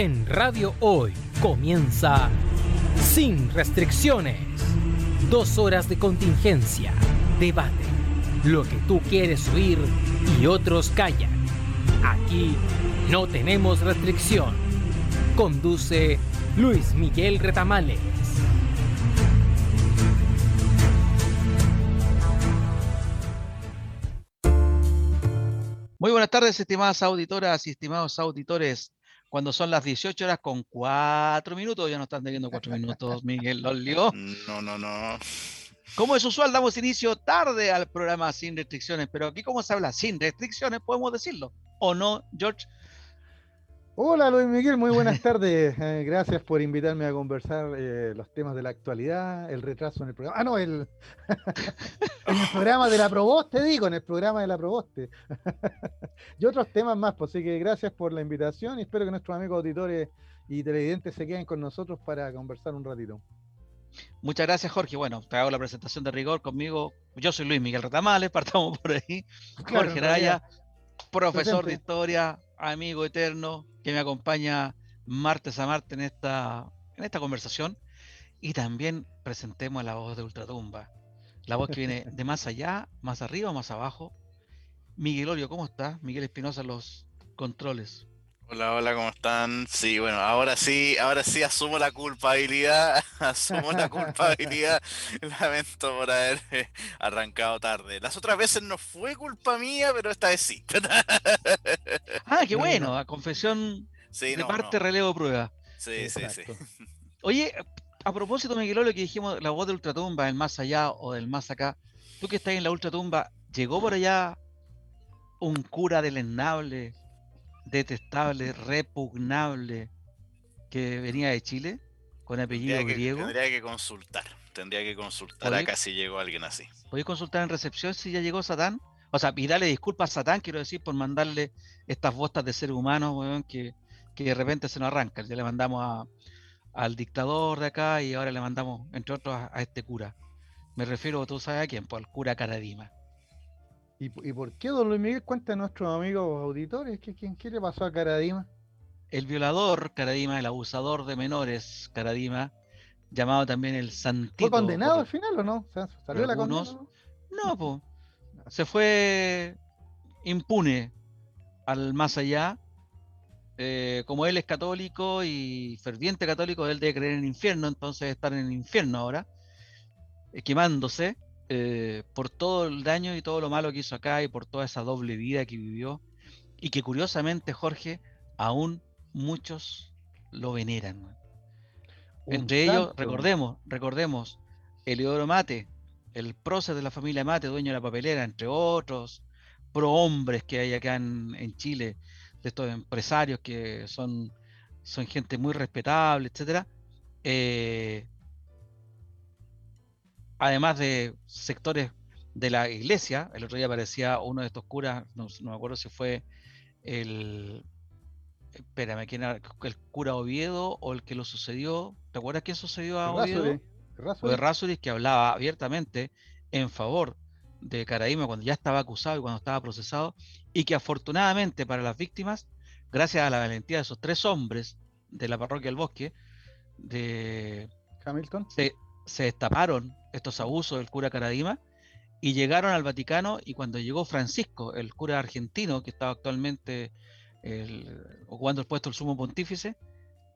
En Radio Hoy comienza Sin Restricciones. Dos horas de contingencia, debate, lo que tú quieres oír y otros callan. Aquí no tenemos restricción. Conduce Luis Miguel Retamales. Muy buenas tardes, estimadas auditoras y estimados auditores. Cuando son las 18 horas con 4 minutos, ya no están teniendo 4 minutos, Miguel Lolio. No, no, no. Como es usual, damos inicio tarde al programa sin restricciones, pero aquí como se habla sin restricciones, podemos decirlo. ¿O no, George? Hola Luis Miguel, muy buenas tardes. Eh, gracias por invitarme a conversar eh, los temas de la actualidad, el retraso en el programa. Ah, no, el en el programa de la Proboste, digo, en el programa de la Proboste. y otros temas más, pues así que gracias por la invitación y espero que nuestros amigos auditores y televidentes se queden con nosotros para conversar un ratito. Muchas gracias, Jorge. Bueno, te hago la presentación de rigor conmigo. Yo soy Luis Miguel Retamales, partamos por ahí. Jorge Raya, profesor de historia, amigo eterno, que me acompaña martes a martes en esta, en esta conversación. Y también presentemos a la voz de Ultratumba, la voz que viene de más allá, más arriba, más abajo. Miguel Olio, ¿cómo estás? Miguel Espinosa, los controles. Hola, hola, ¿cómo están? Sí, bueno, ahora sí, ahora sí asumo la culpabilidad, asumo la culpabilidad. Lamento por haber eh, arrancado tarde. Las otras veces no fue culpa mía, pero esta vez sí. Ah, qué bueno, a confesión Sí, de no, parte no. relevo prueba. Sí, sí, sí. Oye, a propósito, Miguel Olio, que dijimos la voz de Ultratumba, el más allá o del más acá, tú que estás en la Ultratumba, ¿llegó por allá un cura deleznable, detestable, repugnable, que venía de Chile, con apellido Tendría que, griego? tendría que consultar. Tendría que consultar acá si llegó alguien así. ¿Podéis consultar en recepción si ya llegó Satán? O sea, y darle disculpas a Satán, quiero decir, por mandarle estas bostas de ser humano, weón, que, que de repente se nos arrancan. Ya le mandamos a- al dictador de acá y ahora le mandamos, entre otros, a, a este cura. Me refiero, tú sabes a quién, pues al cura Caradima. ¿Y, y por qué, don Luis Miguel? Cuenta a nuestros amigos auditores que quién qué le pasó a Caradima. El violador Caradima, el abusador de menores Caradima, llamado también el Santito. ¿Fue condenado por- al final o no? ¿Salió la condena? no? Se fue impune al más allá. Eh, como él es católico y ferviente católico, él debe creer en el infierno, entonces estar en el infierno ahora, eh, quemándose eh, por todo el daño y todo lo malo que hizo acá y por toda esa doble vida que vivió. Y que curiosamente, Jorge, aún muchos lo veneran. Un Entre ellos, recordemos, recordemos, Eleodoro Mate, el prócer de la familia Mate, dueño de la papelera, entre otros prohombres que hay acá en, en Chile, de estos empresarios que son, son gente muy respetable, etcétera. eh, además de sectores de la iglesia, el otro día aparecía uno de estos curas, no, no me acuerdo si fue el, espérame, ¿quién era? el cura Oviedo o el que lo sucedió, ¿te acuerdas quién sucedió a Oviedo? Errázuriz, Errázuriz. o de Rasuris que hablaba abiertamente en favor de Caraíma cuando ya estaba acusado y cuando estaba procesado, y que afortunadamente para las víctimas, gracias a la valentía de esos tres hombres de la parroquia del bosque, de, Hamilton. se, se destaparon estos abusos del cura Caradima y llegaron al Vaticano y cuando llegó Francisco, el cura argentino que estaba actualmente el- ocupando el puesto del sumo pontífice,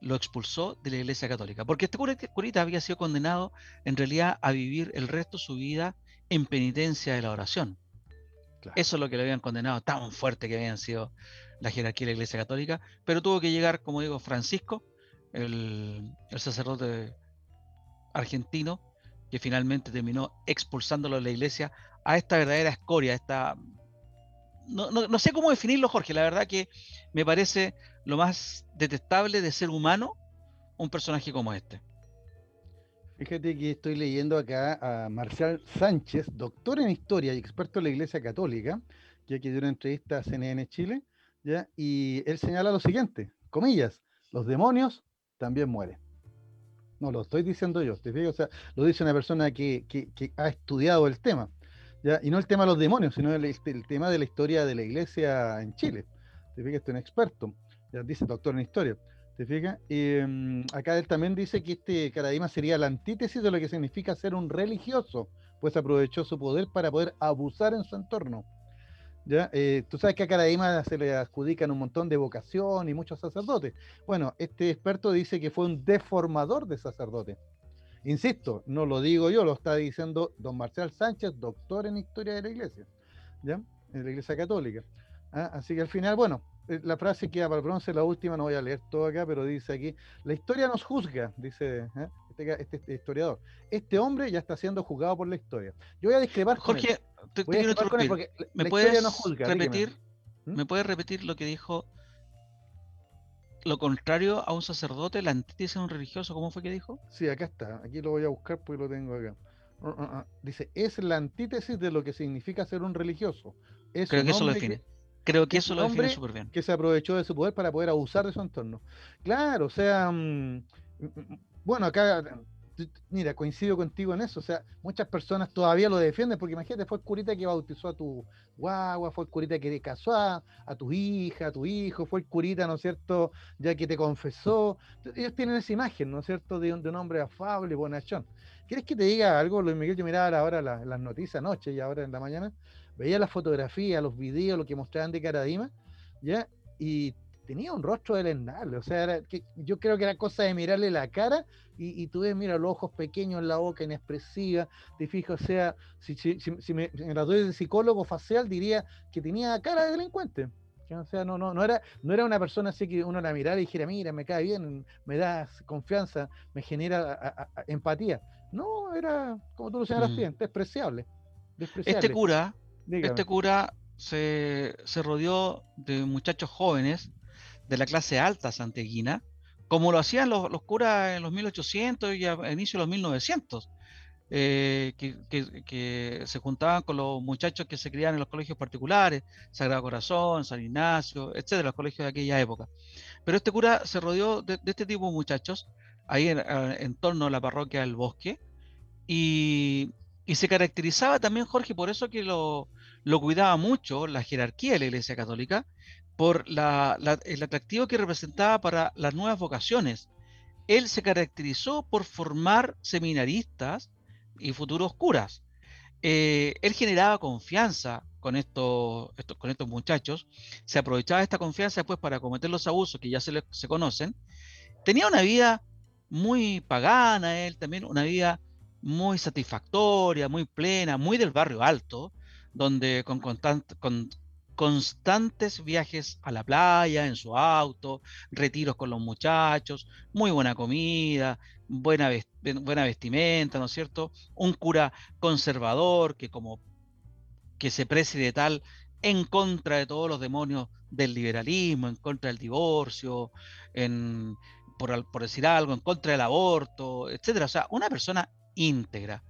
lo expulsó de la Iglesia Católica. Porque este cura- curita había sido condenado en realidad a vivir el resto de su vida en penitencia de la oración. Claro. Eso es lo que le habían condenado, tan fuerte que habían sido la jerarquía de la Iglesia Católica, pero tuvo que llegar, como digo, Francisco, el, el sacerdote argentino, que finalmente terminó expulsándolo de la iglesia a esta verdadera escoria, esta... No, no- no sé cómo definirlo, Jorge, la verdad que me parece lo más detestable de ser humano un personaje como este. Fíjate que estoy leyendo acá a Marcial Sánchez, doctor en historia y experto en la Iglesia Católica, ya que dio una entrevista a CNN Chile, ¿ya? y él señala lo siguiente, comillas, los demonios también mueren. No lo estoy diciendo yo, ¿te fijas? O sea, lo dice una persona que, que- ha estudiado el tema, ¿ya? y no el tema de los demonios, sino el, tema de la historia de la Iglesia en Chile. ¿Te fijas? Este es un experto, ya dice doctor en historia. ¿Te fijas? Mm, acá él también dice que este Caradima sería la antítesis de lo que significa ser un religioso, pues aprovechó su poder para poder abusar en su entorno. ¿Ya? Eh, tú sabes que a Caradima se le adjudican un montón de vocación y muchos sacerdotes. Bueno, este experto dice que fue un deformador de sacerdotes. Insisto, no lo digo yo, lo está diciendo don Marcial Sánchez, doctor en historia de la iglesia, ¿ya? En la iglesia católica. ¿ah? Así que al final, bueno, eh, la frase que para el bronce, la última, no voy a leer todo acá, pero dice aquí, la historia nos juzga, dice ¿eh? Este, este, este, historiador. Este hombre ya está siendo juzgado por la historia. Yo voy a discrepar Jorge, te, te quiero interrumpir. ¿Me puedes repetir? ¿Mm? ¿Me puedes repetir lo que dijo lo contrario a un sacerdote, la antítesis de un religioso? ¿Cómo fue que dijo? Sí, acá está. Aquí lo voy a buscar porque lo tengo acá. Uh, uh, uh. Dice, es la antítesis de lo que significa ser un religioso. Creo que eso lo define. Creo que eso lo define súper bien. Que se aprovechó de su poder para poder abusar de su entorno. Claro, o sea, mm, mm, bueno, acá mira, coincido contigo en eso. O sea, muchas personas todavía lo defienden porque imagínate, fue el curita que bautizó a tu guagua, fue el curita que casó a, tu hija, a tu hijo, fue el curita, ¿no es cierto?, ya que te confesó. Ellos tienen esa imagen, ¿no es cierto?, de un, hombre afable, bonachón. ¿Quieres que te diga algo, Luis Miguel? Yo miraba ahora las noticias anoche y ahora en la mañana, veía las fotografías, los videos, lo que mostraban de Caradima, ¿ya? Y tenía un rostro deleznable, o sea, que, yo creo que era cosa de mirarle la cara y, y tú ves, mira, los ojos pequeños, la boca inexpresiva, te fijas, o sea, si, si, si, me, gradué de psicólogo facial diría que tenía cara de delincuente. O sea, no, no, no, era, no era una persona así que uno la mirara y dijera, mira, me cae bien, me da confianza, me genera empatía. No, era, como tú lo señalas mm. bien, despreciable, Este cura, este cura se, se rodeó de muchachos jóvenes de la clase alta santeguina, como lo hacían los, curas en los 1800 y a, inicio de los 1900, eh, que, se juntaban con los muchachos que se criaban en los colegios particulares, Sagrado Corazón, San Ignacio, etcétera, los colegios de aquella época. Pero este cura se rodeó de, este tipo de muchachos ahí en, torno a la parroquia del Bosque y, se caracterizaba también, Jorge, por eso que lo, lo cuidaba mucho la jerarquía de la Iglesia Católica, por el atractivo que representaba para las nuevas vocaciones. Él se caracterizó por formar seminaristas y futuros curas. Eh, él generaba confianza con estos, con estos muchachos, se aprovechaba esta confianza después para cometer los abusos que ya se, conocen. Tenía una vida muy pagana, él también, una vida muy satisfactoria, muy plena, muy del barrio alto, donde con, constante, con constantes viajes a la playa en su auto, retiros con los muchachos, muy buena comida, buena, buena vestimenta, ¿no es cierto? Un cura conservador que como que se precie de tal en contra de todos los demonios del liberalismo, en contra del divorcio, en, por, por decir algo, en contra del aborto, etcétera. O sea, una persona íntegra,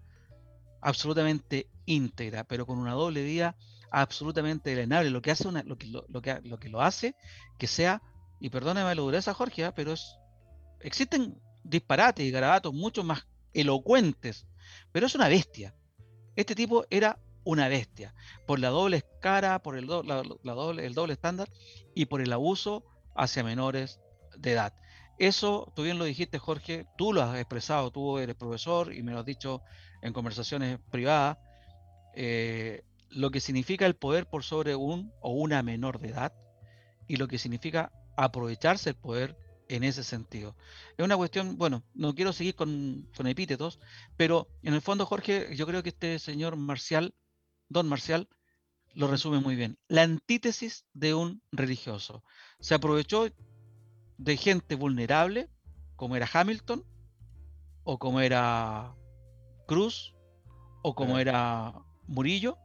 absolutamente íntegra, pero con una doble vida absolutamente delenable. Lo que hace lo que lo, que, lo que lo hace que sea, y perdóname la dureza, Jorge, ¿ah? pero existen disparates y garabatos mucho más elocuentes, pero es una bestia. Este tipo era una bestia, por la doble cara, por el, la, doble, el doble estándar y por el abuso hacia menores de edad. Eso, tú bien lo dijiste, Jorge, tú lo has expresado, tú eres profesor y me lo has dicho en conversaciones privadas. Eh, lo que significa el poder por sobre un o una menor de edad y lo que significa aprovecharse el poder en ese sentido. Es una cuestión, bueno, no quiero seguir con, epítetos, pero en el fondo, Jorge, yo creo que este señor Marcial, don Marcial, lo resume muy bien. La antítesis de un religioso. Se aprovechó de gente vulnerable, como era Hamilton, o como era Cruz, o como era Murillo,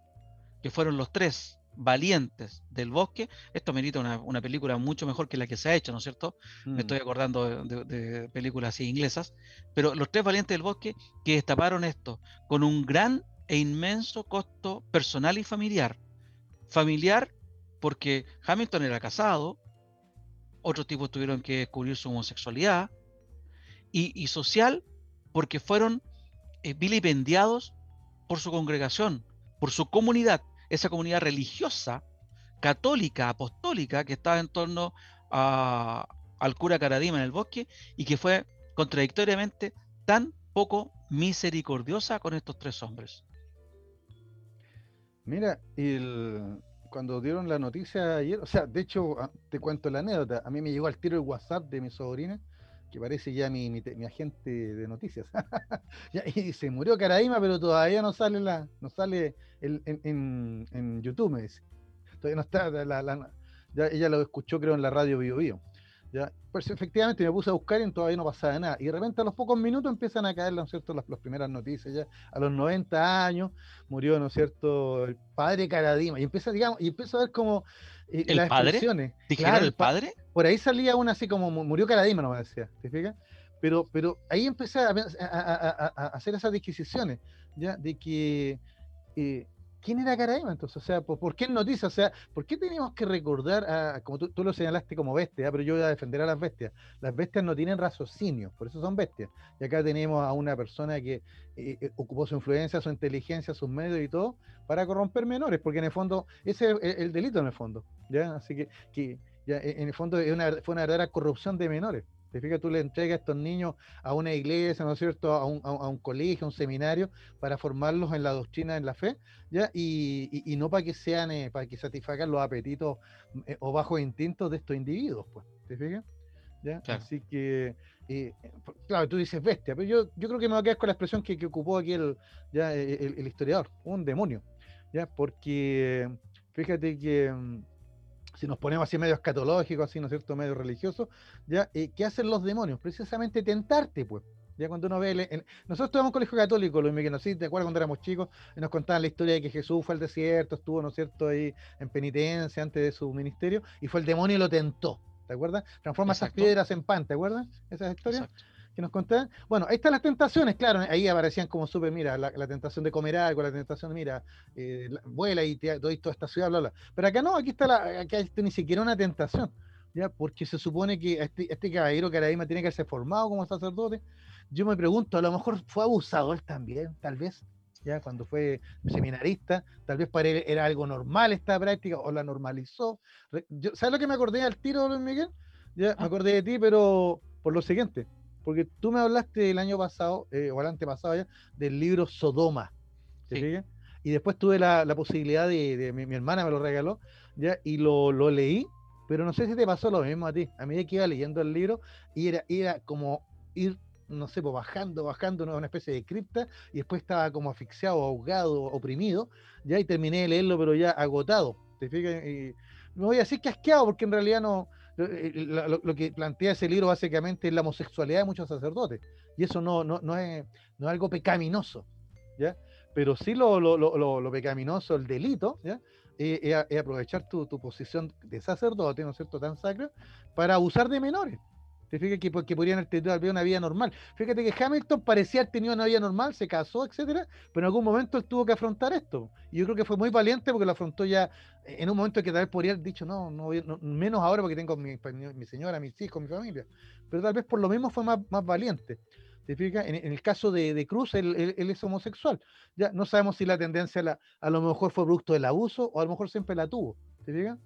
que fueron los tres valientes del bosque, esto merita una, una, película mucho mejor que la que se ha hecho, ¿no es cierto? Me mm. estoy acordando de, películas así inglesas, pero los tres valientes del bosque que destaparon esto con un gran e inmenso costo personal y familiar. Familiar porque Hamilton era casado, otros tipos tuvieron que descubrir su homosexualidad, y, social porque fueron eh, vilipendiados por su congregación, por su comunidad esa comunidad religiosa, católica, apostólica, que estaba en torno a, al cura Caradima en el bosque y que fue contradictoriamente tan poco misericordiosa con estos tres hombres. Mira, cuando dieron la noticia ayer, o sea, de hecho, ah, te cuento la anécdota, a mí me llegó al tiro el WhatsApp de mi sobrina, que parece ya mi, mi, agente de noticias. y se murió Caradima, pero todavía no sale la, no sale en, YouTube, me dice. Todavía no está, la, ya, ella lo escuchó creo en la radio Bio Bio. ¿ya? Pues efectivamente me puse a buscar y todavía no pasaba nada. Y de repente a los pocos minutos empiezan a caer, ¿no es cierto?, las, primeras noticias ya. A los 90 años murió, ¿no es cierto?, el padre Caradima. Y empieza, digamos, y empiezo a ver como ¿El las padre? Claro, el padre? Por ahí salía una así como murió Caradima, no me decía, ¿te fijas? Pero, pero ahí empecé a, hacer esas disquisiciones, ¿ya? De que eh, ¿quién era Caraima entonces? O sea, ¿por, qué en noticias? O sea, ¿por qué teníamos que recordar, a, como tú, lo señalaste como bestia, pero yo voy a defender a las bestias? Las bestias no tienen raciocinio, por eso son bestias. Y acá tenemos a una persona que eh, eh, ocupó su influencia, su inteligencia, sus medios y todo para corromper menores, porque en el fondo, ese es el, delito en el fondo, ¿ya? Así que, que ya, en el fondo es fue una verdadera corrupción de menores. Te fijas, tú le entregas a estos niños a una iglesia, ¿no es cierto?, a un, a, un, colegio, a un seminario, para formarlos en la doctrina, en la fe, ¿ya? Y, y, no para que sean, eh, para que satisfagan los apetitos eh, o bajos instintos de estos individuos, pues, ¿te fijas? ¿Ya? Así que, eh, claro, tú dices bestia, pero yo, yo creo que me voy a quedar con la expresión que, que ocupó aquí el, ya, el, el historiador, un demonio, ¿ya? Porque, fíjate que mm, si nos ponemos así medio escatológico, así, ¿no es cierto?, medio religioso, ¿ya? Eh, ¿Qué hacen los demonios? Precisamente tentarte, pues. Ya cuando uno ve, nosotros estuvimos en colegio católico, Luis Miguel, ¿no? ¿Sí? ¿Te acuerdas cuando éramos chicos? Y nos contaban la historia de que Jesús fue al desierto, estuvo, ¿no es cierto?, ahí en penitencia antes de su ministerio, y fue el demonio y lo tentó, ¿te acuerdas? Transforma esas piedras en pan, ¿te acuerdas? Esa historia que nos contaban. Bueno, ahí están las tentaciones, claro, ahí aparecían como supe, mira, la, tentación de comer algo, la tentación, mira, eh, vuela y te doy toda esta ciudad, bla, bla. Pero acá no, aquí está la, acá está ni siquiera una tentación, ¿ya? Porque se supone que este, este caballero Caradima tiene que ser formado como sacerdote. Yo me pregunto, a lo mejor fue abusador también, tal vez, ya cuando fue seminarista, tal vez para él era algo normal esta práctica o la normalizó. ¿Sabes lo que me acordé al tiro, Luis Miguel? Ya, me ah. acordé de ti, pero por lo siguiente porque tú me hablaste el año pasado, eh, o el antepasado ya, del libro Sodoma. Y después tuve la, posibilidad de, mi, hermana me lo regaló, ya, y lo, leí, pero no sé si te pasó lo mismo a ti. A medida que iba leyendo el libro, y era, era como ir, no sé, pues bajando, bajando una, especie de cripta, y después estaba como asfixiado, ahogado, oprimido, ya, y terminé de leerlo, pero ya agotado. ¿Te fijas? Y me voy a decir que asqueado, porque en realidad no, eh, eh, lo, que plantea ese libro básicamente es la homosexualidad de muchos sacerdotes. Y eso no, no, no, es, no es algo pecaminoso, ¿ya? Pero sí lo, lo, pecaminoso, el delito, ¿ya? Es, aprovechar tu, tu, posición de sacerdote, ¿no es cierto?, tan sacra, para abusar de menores. Te fijas que, que podrían tener una vida normal. Fíjate que Hamilton parecía haber tenido una vida normal, se casó, etcétera, pero en algún momento él tuvo que afrontar esto. Y yo creo que fue muy valiente porque lo afrontó ya en un momento que tal vez podría haber dicho, no, no, menos ahora porque tengo mi, mi, señora, mis hijos, mi familia. Pero tal vez por lo mismo fue más, más valiente. ¿Te fijas? En, el caso de, Cruz, él, es homosexual. Ya no sabemos si la tendencia a, a lo mejor fue producto del abuso o a lo mejor siempre la tuvo. ¿Te fijas?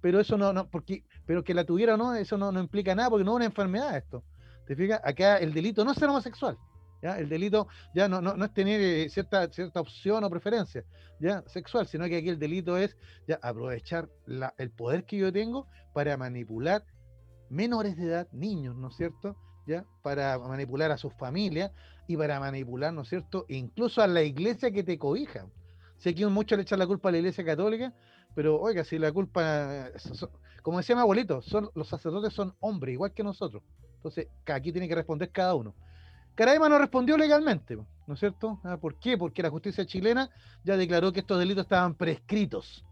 Pero eso no, no, porque, pero que la tuviera o no, eso no, no implica nada, porque no es una enfermedad esto. ¿Te fijas? Acá el delito no es ser homosexual. ¿Ya? El delito ya no, no, es tener eh, cierta, cierta opción o preferencia ¿ya? sexual, sino que aquí el delito es ya aprovechar la, el poder que yo tengo para manipular menores de edad, niños, ¿no es cierto? ¿Ya? Para manipular a sus familias y para manipular, ¿no es cierto? Incluso a la iglesia que te cobija. Si aquí mucho le echan la culpa a la iglesia católica, pero oiga, si la culpa, como decía mi abuelito, son, los sacerdotes son hombres, igual que nosotros. Entonces, aquí tiene que responder cada uno. Caraima no respondió legalmente, ¿no es cierto? Ah, ¿Por qué? Porque la justicia chilena ya declaró que estos delitos estaban prescritos.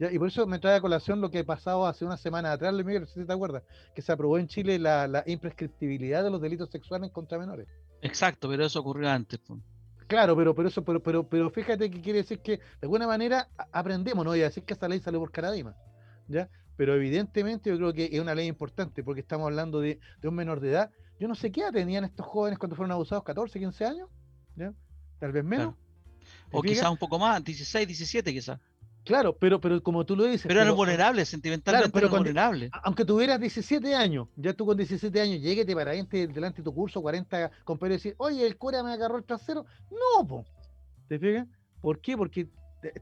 Y por eso me trae a colación lo que pasado hace una semana atrás, Luis Miguel, si te acuerdas, que se aprobó en Chile la, imprescriptibilidad de los delitos sexuales contra menores. Exacto, pero eso ocurrió antes. Pues. Claro, pero, pero eso, pero, pero, pero fíjate que quiere decir que de alguna manera aprendemos, no voy a decir que esta ley sale por caradima, ¿ya? Pero evidentemente yo creo que es una ley importante porque estamos hablando de, un menor de edad. Yo no sé qué edad tenían estos jóvenes cuando fueron abusados, 14, 15 años, ¿ya? Tal vez menos. O quizás un poco más, 16, 17 quizás. Claro, pero, pero como tú lo dices. Pero eran vulnerables, sentimentalmente pero vulnerables. Aunque tuvieras 17 años, ya tú con 17 años llegues, te para delante de tu curso, 40 compañeros y decir, oye, el cura me agarró el trasero. No, po. ¿te fijas? ¿Por qué? Porque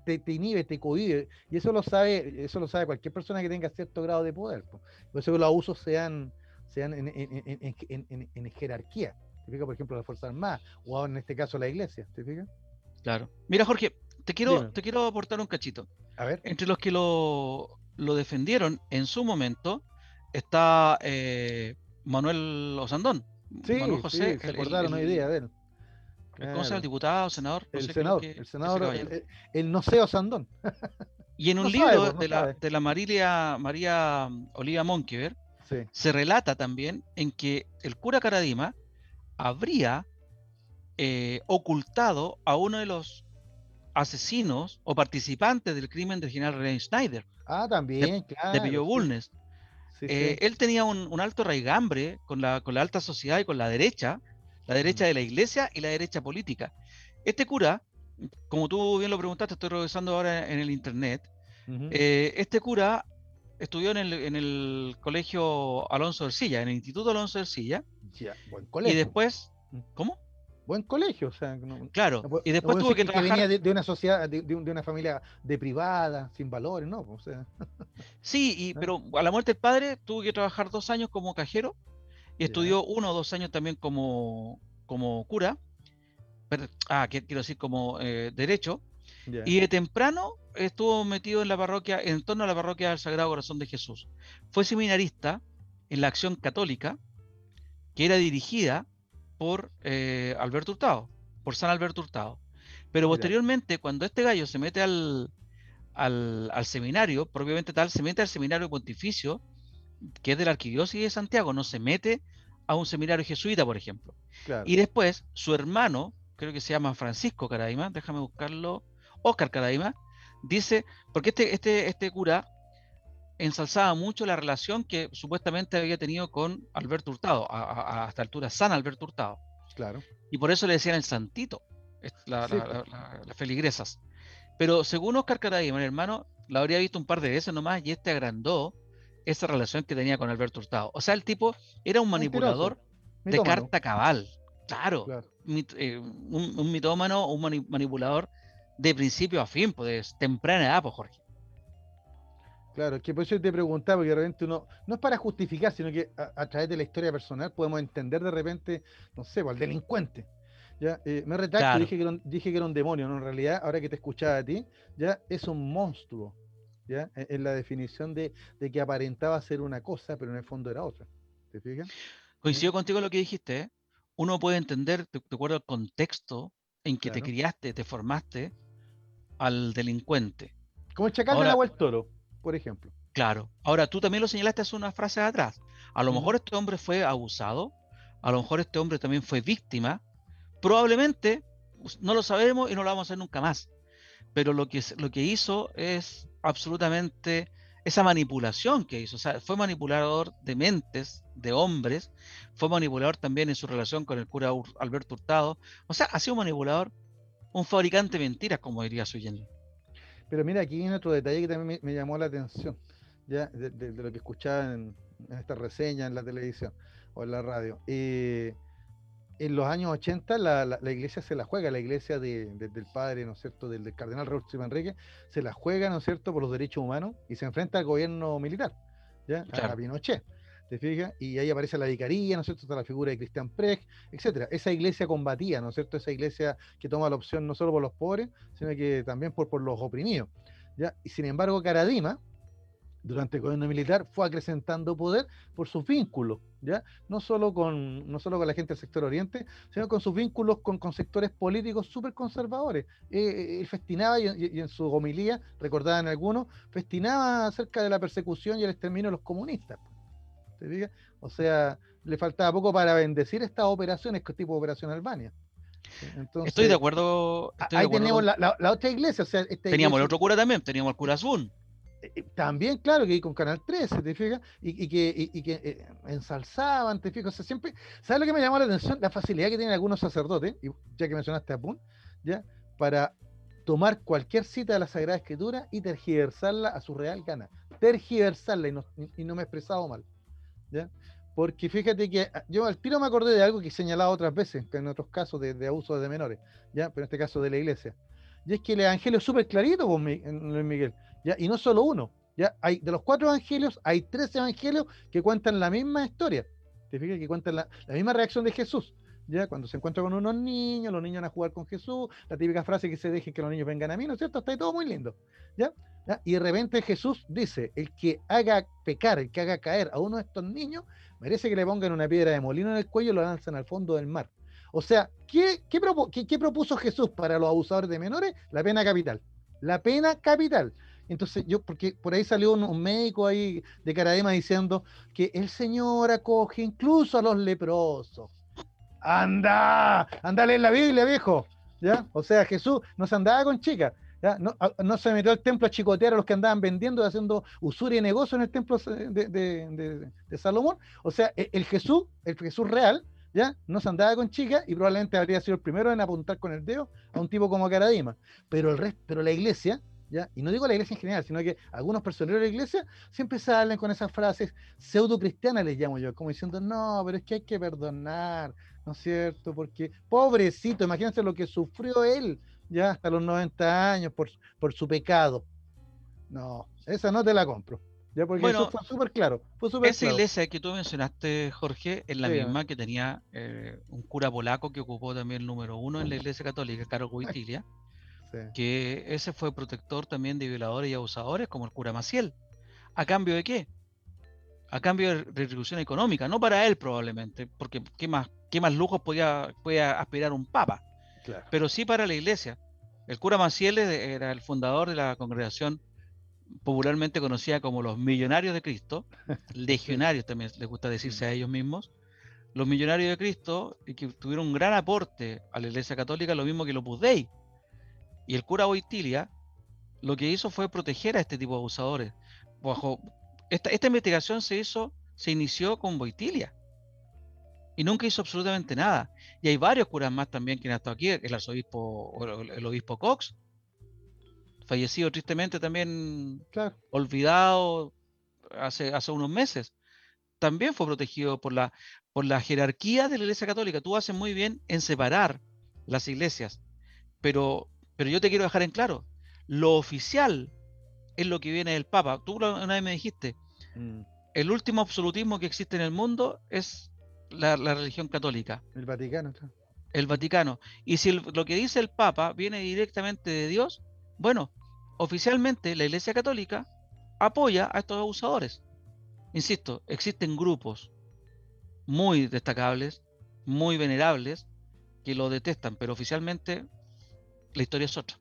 te, te, inhibe, te cohibe. Y eso lo sabe, eso lo sabe cualquier persona que tenga cierto grado de poder. Po. Por eso que los abusos sean, sean en, en, en, jerarquía. ¿Te fijas? Por ejemplo, la Fuerza Armada, o en este caso la iglesia. ¿Te fijas? Claro. Mira, Jorge, te quiero, te quiero aportar un cachito. A ver. Entre los que lo, defendieron en su momento está eh, Manuel Osandón. Sí, Manuel José. se acordaron hoy día de él. ¿Cómo se llama? ¿El diputado, senador? el, senador el senador, el no sé Osandón. Y en un libro de, la, de la María, María Oliva Monkever, se relata también en que el cura Caradima habría eh, ocultado a uno de los asesinos o participantes del crimen del general René Schneider. Ah, también, de, claro. De Pillo Bulnes. Eh, él tenía un, alto raigambre con la, con la alta sociedad y con la derecha, la derecha de la iglesia y la derecha política. Este cura, como tú bien lo preguntaste, estoy revisando ahora en el internet, eh, este cura estudió en el, en el colegio Alonso Ercilla, en el Instituto Alonso Ercilla. Ya, buen colegio. Y después, mm. ¿cómo? Buen colegio, o sea, claro, y después tuvo que, venía de, una sociedad, de, una familia de privada, sin valores, ¿no? O sea. Sí, y, pero a la muerte del padre tuvo que trabajar dos años como cajero y estudió uno o dos años también como, como cura, ah, quiero decir como eh, derecho, y de temprano estuvo metido en la parroquia, en torno a la parroquia del Sagrado Corazón de Jesús. Fue seminarista en la Acción Católica, que era dirigida por eh, Alberto Hurtado, por San Alberto Hurtado. Pero posteriormente, cuando este gallo se mete al, al, seminario, propiamente tal, se mete al seminario pontificio, que es de la Arquidiócesis de Santiago, no se mete a un seminario jesuita, por ejemplo. Y después, su hermano, creo que se llama Francisco Caraima, déjame buscarlo, Oscar Caraima, dice, porque este, este, este cura ensalzaba mucho la relación que supuestamente había tenido con Alberto Hurtado, a, esta altura San Alberto Hurtado. Claro. Y por eso le decían el santito, las feligresas. Pero según Oscar Caraima, mi hermano, la habría visto un par de veces nomás y este agrandó esa relación que tenía con Alberto Hurtado. O sea, el tipo era un manipulador de carta cabal. Claro. Eh, un, mitómano, un manipulador de principio a fin, pues de temprana edad, pues Jorge. Claro, que por eso te preguntaba, porque de repente uno, no es para justificar, sino que a, través de la historia personal podemos entender de repente, no sé, pues, al delincuente. ¿ya? Eh, me retracto, dije, que era un, dije que era un demonio, ¿no? En realidad, ahora que te escuchaba a ti, ya es un monstruo, ¿ya? E, en, la definición de, que aparentaba ser una cosa, pero en el fondo era otra. ¿Te fijas? Coincido contigo en lo que dijiste, ¿eh? Uno puede entender, de, acuerdo al contexto en que te criaste, te formaste, al delincuente. Como el chacal de agua el toro por ejemplo. Claro. Ahora, tú también lo señalaste hace unas frases atrás. A lo mejor este hombre fue abusado, a lo mejor este hombre también fue víctima, probablemente no lo sabemos y no lo vamos a hacer nunca más. Pero lo que, lo que hizo es absolutamente esa manipulación que hizo. O sea, fue manipulador de mentes, de hombres, fue manipulador también en su relación con el cura Alberto Hurtado. O sea, ha sido manipulador, un fabricante de mentiras, como diría Suyen. Pero mira, aquí viene otro detalle que también me, llamó la atención, ya de, lo que escuchaba en, esta reseña en la televisión o en la radio. Eh, en los años 80 la, iglesia se la juega, la iglesia del padre, ¿no es cierto?, del, cardenal Raúl Enrique, se la juega, ¿no es cierto?, por los derechos humanos y se enfrenta al gobierno militar, ¿ya? A Pinochet. ¿Te fijas? Y ahí aparece la vicaría, ¿no es cierto? Está la figura de Cristian Precht, etcétera. Esa iglesia combatía, ¿no es cierto? Esa iglesia que toma la opción no solo por los pobres, sino que también por, por los oprimidos. ¿ya? Y sin embargo, Caradima, durante el gobierno militar, fue acrecentando poder por sus vínculos, ¿ya? No solo con, no solo con la gente del sector oriente, sino con sus vínculos con, con sectores políticos súper conservadores. Eh, eh, él festinaba, y, en su homilía, recordaban algunos, festinaba acerca de la persecución y el exterminio de los comunistas. O sea, le faltaba poco para bendecir estas operaciones, que tipo Operación Albania. estoy de acuerdo. ahí tenemos la, otra iglesia. O sea, teníamos el otro cura también, teníamos el cura Azul. Eh, eh, también, claro, que con Canal 13, ¿te fijas? Y, que, y, que eh, ensalzaban, ¿te fijas? O sea, siempre, ¿sabes lo que me llamó la atención? La facilidad que tienen algunos sacerdotes, y ya que mencionaste a Pun, ¿ya? Para tomar cualquier cita de la Sagrada Escritura y tergiversarla a su real gana. Tergiversarla, y no, y no me he expresado mal. Porque fíjate que ah, yo al tiro me acordé de algo que he señalado otras veces, en otros casos de, abuso de menores, ¿ya? pero en este caso de la iglesia. Y es que el evangelio es súper clarito, pues, Luis Miguel, ¿ya? y no solo uno. ¿ya? Hay, de los cuatro evangelios, hay tres evangelios que cuentan la misma historia. Te fijas que cuentan la, la misma reacción de Jesús. ¿Ya? Cuando se encuentra con unos niños, los niños van a jugar con Jesús, la típica frase que se deje que los niños vengan a mí, ¿no es cierto? Está ahí todo muy lindo, ¿ya? Y de repente Jesús dice, el que haga pecar, el que haga caer a uno de estos niños, merece que le pongan una piedra de molino en el cuello y lo lanzan al fondo del mar. O sea, ¿qué, qué, propuso Jesús para los abusadores de menores? La pena capital. La pena capital. Entonces, yo, porque por ahí salió un, médico ahí de Caradema diciendo que el Señor acoge incluso a los leprosos. ¡Anda! ¡Anda en la Biblia, viejo! ¿Ya? O sea, Jesús no se andaba con chicas. No, se metió al templo a chicotear a los que andaban vendiendo haciendo usuria y negocio en el templo de, Salomón. O sea, e, el, Jesús, el Jesús real, ¿ya? No se andaba con chicas y probablemente habría sido el primero en apuntar con el dedo a un tipo como Caradima. Pero el resto, pero la iglesia, ¿ya? Y no digo la iglesia en general, sino que algunos personeros de la iglesia siempre salen con esas frases pseudo cristianas, les llamo yo, como diciendo, no, pero es que hay que perdonar, ¿no es cierto? Porque, pobrecito, imagínense lo que sufrió él, ya hasta los 90 años por, por su pecado. No, esa no te la compro. Ya porque eso fue súper claro. esa iglesia que tú mencionaste, Jorge, es la misma que tenía eh, un cura polaco que ocupó también el número uno en la iglesia católica, Caro Wojtyla, que ese fue protector también de violadores y abusadores, como el cura Maciel. ¿A cambio de qué? A cambio de retribución económica, no para él probablemente, porque ¿qué más, qué más lujos podía, podía aspirar un papa? pero sí para la iglesia. El cura Maciel era el fundador de la congregación popularmente conocida como los Millonarios de Cristo, legionarios también les gusta decirse a ellos mismos, los Millonarios de Cristo, y que tuvieron un gran aporte a la Iglesia Católica, lo mismo que los Dei. Y el cura Boitilia lo que hizo fue proteger a este tipo de abusadores. Bajo esta, esta investigación se hizo, se inició con Boitilia y nunca hizo absolutamente nada. Y hay varios curas más también que han estado aquí, el arzobispo, el, obispo Cox, fallecido tristemente también, olvidado hace, hace unos meses. También fue protegido por la, por la jerarquía de la Iglesia Católica. Tú haces muy bien en separar las iglesias, pero, pero yo te quiero dejar en claro, lo oficial es lo que viene del Papa. Tú una vez me dijiste, mm. el último absolutismo que existe en el mundo es la, religión católica. El Vaticano. El Vaticano. Y si lo que dice el Papa viene directamente de Dios, bueno, oficialmente la Iglesia Católica apoya a estos abusadores. Insisto, existen grupos muy destacables, muy venerables, que lo detestan, pero oficialmente la historia es otra.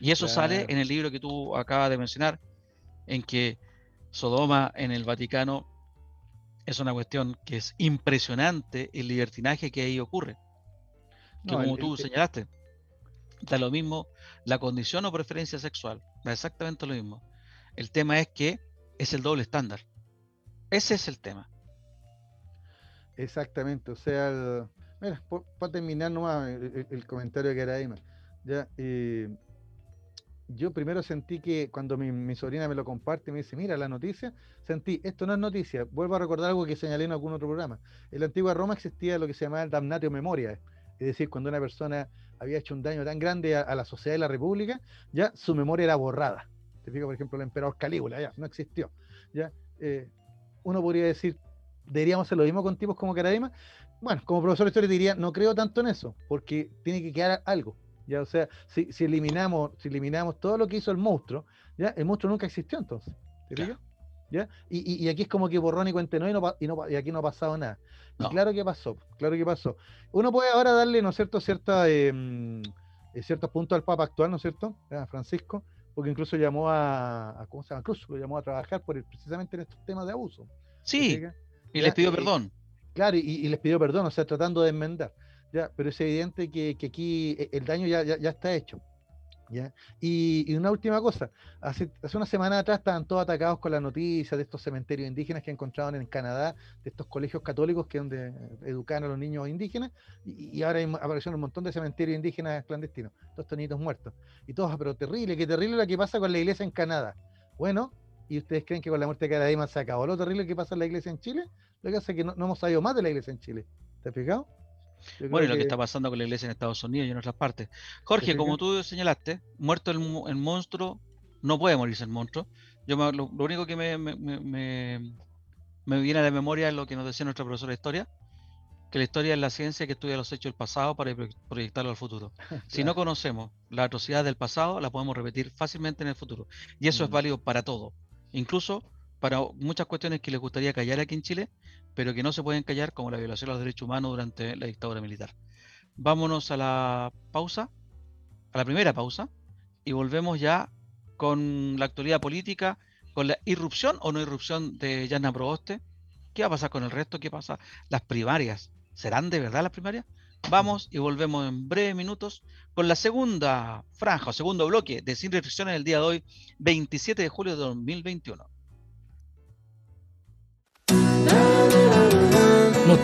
Y eso sale en el libro que tú acabas de mencionar, en que Sodoma en el Vaticano es una cuestión que es impresionante el libertinaje que ahí ocurre. Que como tú señalaste, da lo mismo la condición o preferencia sexual, da exactamente lo mismo. El tema es que es el doble estándar. Ese es el tema. Exactamente, o sea, mira, para terminar nomás el, comentario que era ya, eh, yo primero sentí que cuando mi, sobrina me lo comparte, me dice, mira la noticia, sentí, esto no es noticia, vuelvo a recordar algo que señalé en algún otro programa. En la antigua Roma existía lo que se llamaba el damnatio memoria, es decir, cuando una persona había hecho un daño tan grande a, la sociedad de la república, ya su memoria era borrada. Te fijo, por ejemplo, el emperador Calígula, ya, no existió. Ya, eh, uno podría decir, deberíamos hacer lo mismo con tipos como Caradima. Bueno, como profesor de historia diría, no creo tanto en eso, porque tiene que quedar algo. Ya, o sea, si, eliminamos, si eliminamos todo lo que hizo el monstruo, ya, el monstruo nunca existió entonces. ¿Te ¿Ya? Y, aquí es como que borrón y cuente no, y, no, y aquí no ha pasado nada. Y claro que pasó, claro que pasó. Uno puede ahora darle, ¿no es cierto?, cierta, em, eh, ciertos puntos al Papa actual, ¿no es cierto?, a Francisco, porque incluso llamó a, ¿cómo se llama? Cruz, lo llamó a trabajar por precisamente en estos temas de abuso. Sí, y les pidió perdón. Claro, y, les pidió perdón, o sea, tratando de enmendar. Ya, pero es evidente que, aquí e, el daño ya, está hecho. ¿ya? Y, una última cosa, hace, hace una semana atrás estaban todos atacados con la noticia de estos cementerios indígenas que encontraban en Canadá, de estos colegios católicos que donde educaban a los niños indígenas, y, ahora aparecieron un montón de cementerios indígenas clandestinos, todos estos niños muertos. Y todos, ah, pero terrible, qué terrible lo que pasa con la iglesia en Canadá. Bueno, ¿y ustedes creen que con la muerte de Caradima se acabó lo terrible que pasa en la iglesia en Chile? Lo que hace es que no, hemos sabido más de la iglesia en Chile. ¿Te has fijado? Bueno, y lo que... está pasando con la iglesia en Estados Unidos y en otras partes. Jorge, como tú señalaste, muerto el, monstruo, no puede morirse el monstruo. Yo lo, único que me, me, viene a la memoria es lo que nos decía nuestra profesora de historia, que la historia es la ciencia que estudia los hechos del pasado para proyectarlo al futuro. Si no conocemos la atrocidad del pasado, la podemos repetir fácilmente en el futuro. Y eso es válido para todo, incluso para muchas cuestiones que les gustaría callar aquí en Chile, pero que no se pueden callar, como la violación de los derechos humanos durante la dictadura militar. Vámonos a la pausa, a la primera pausa, y volvemos ya con la actualidad política, con la irrupción o no irrupción de Yana Proboste. ¿Qué va a pasar con el resto? ¿Qué pasa? Las primarias. ¿Serán de verdad las primarias? Vamos y volvemos en breves minutos con la segunda franja o segundo bloque de Sin Restricciones el día de hoy, 27 de julio de 2021.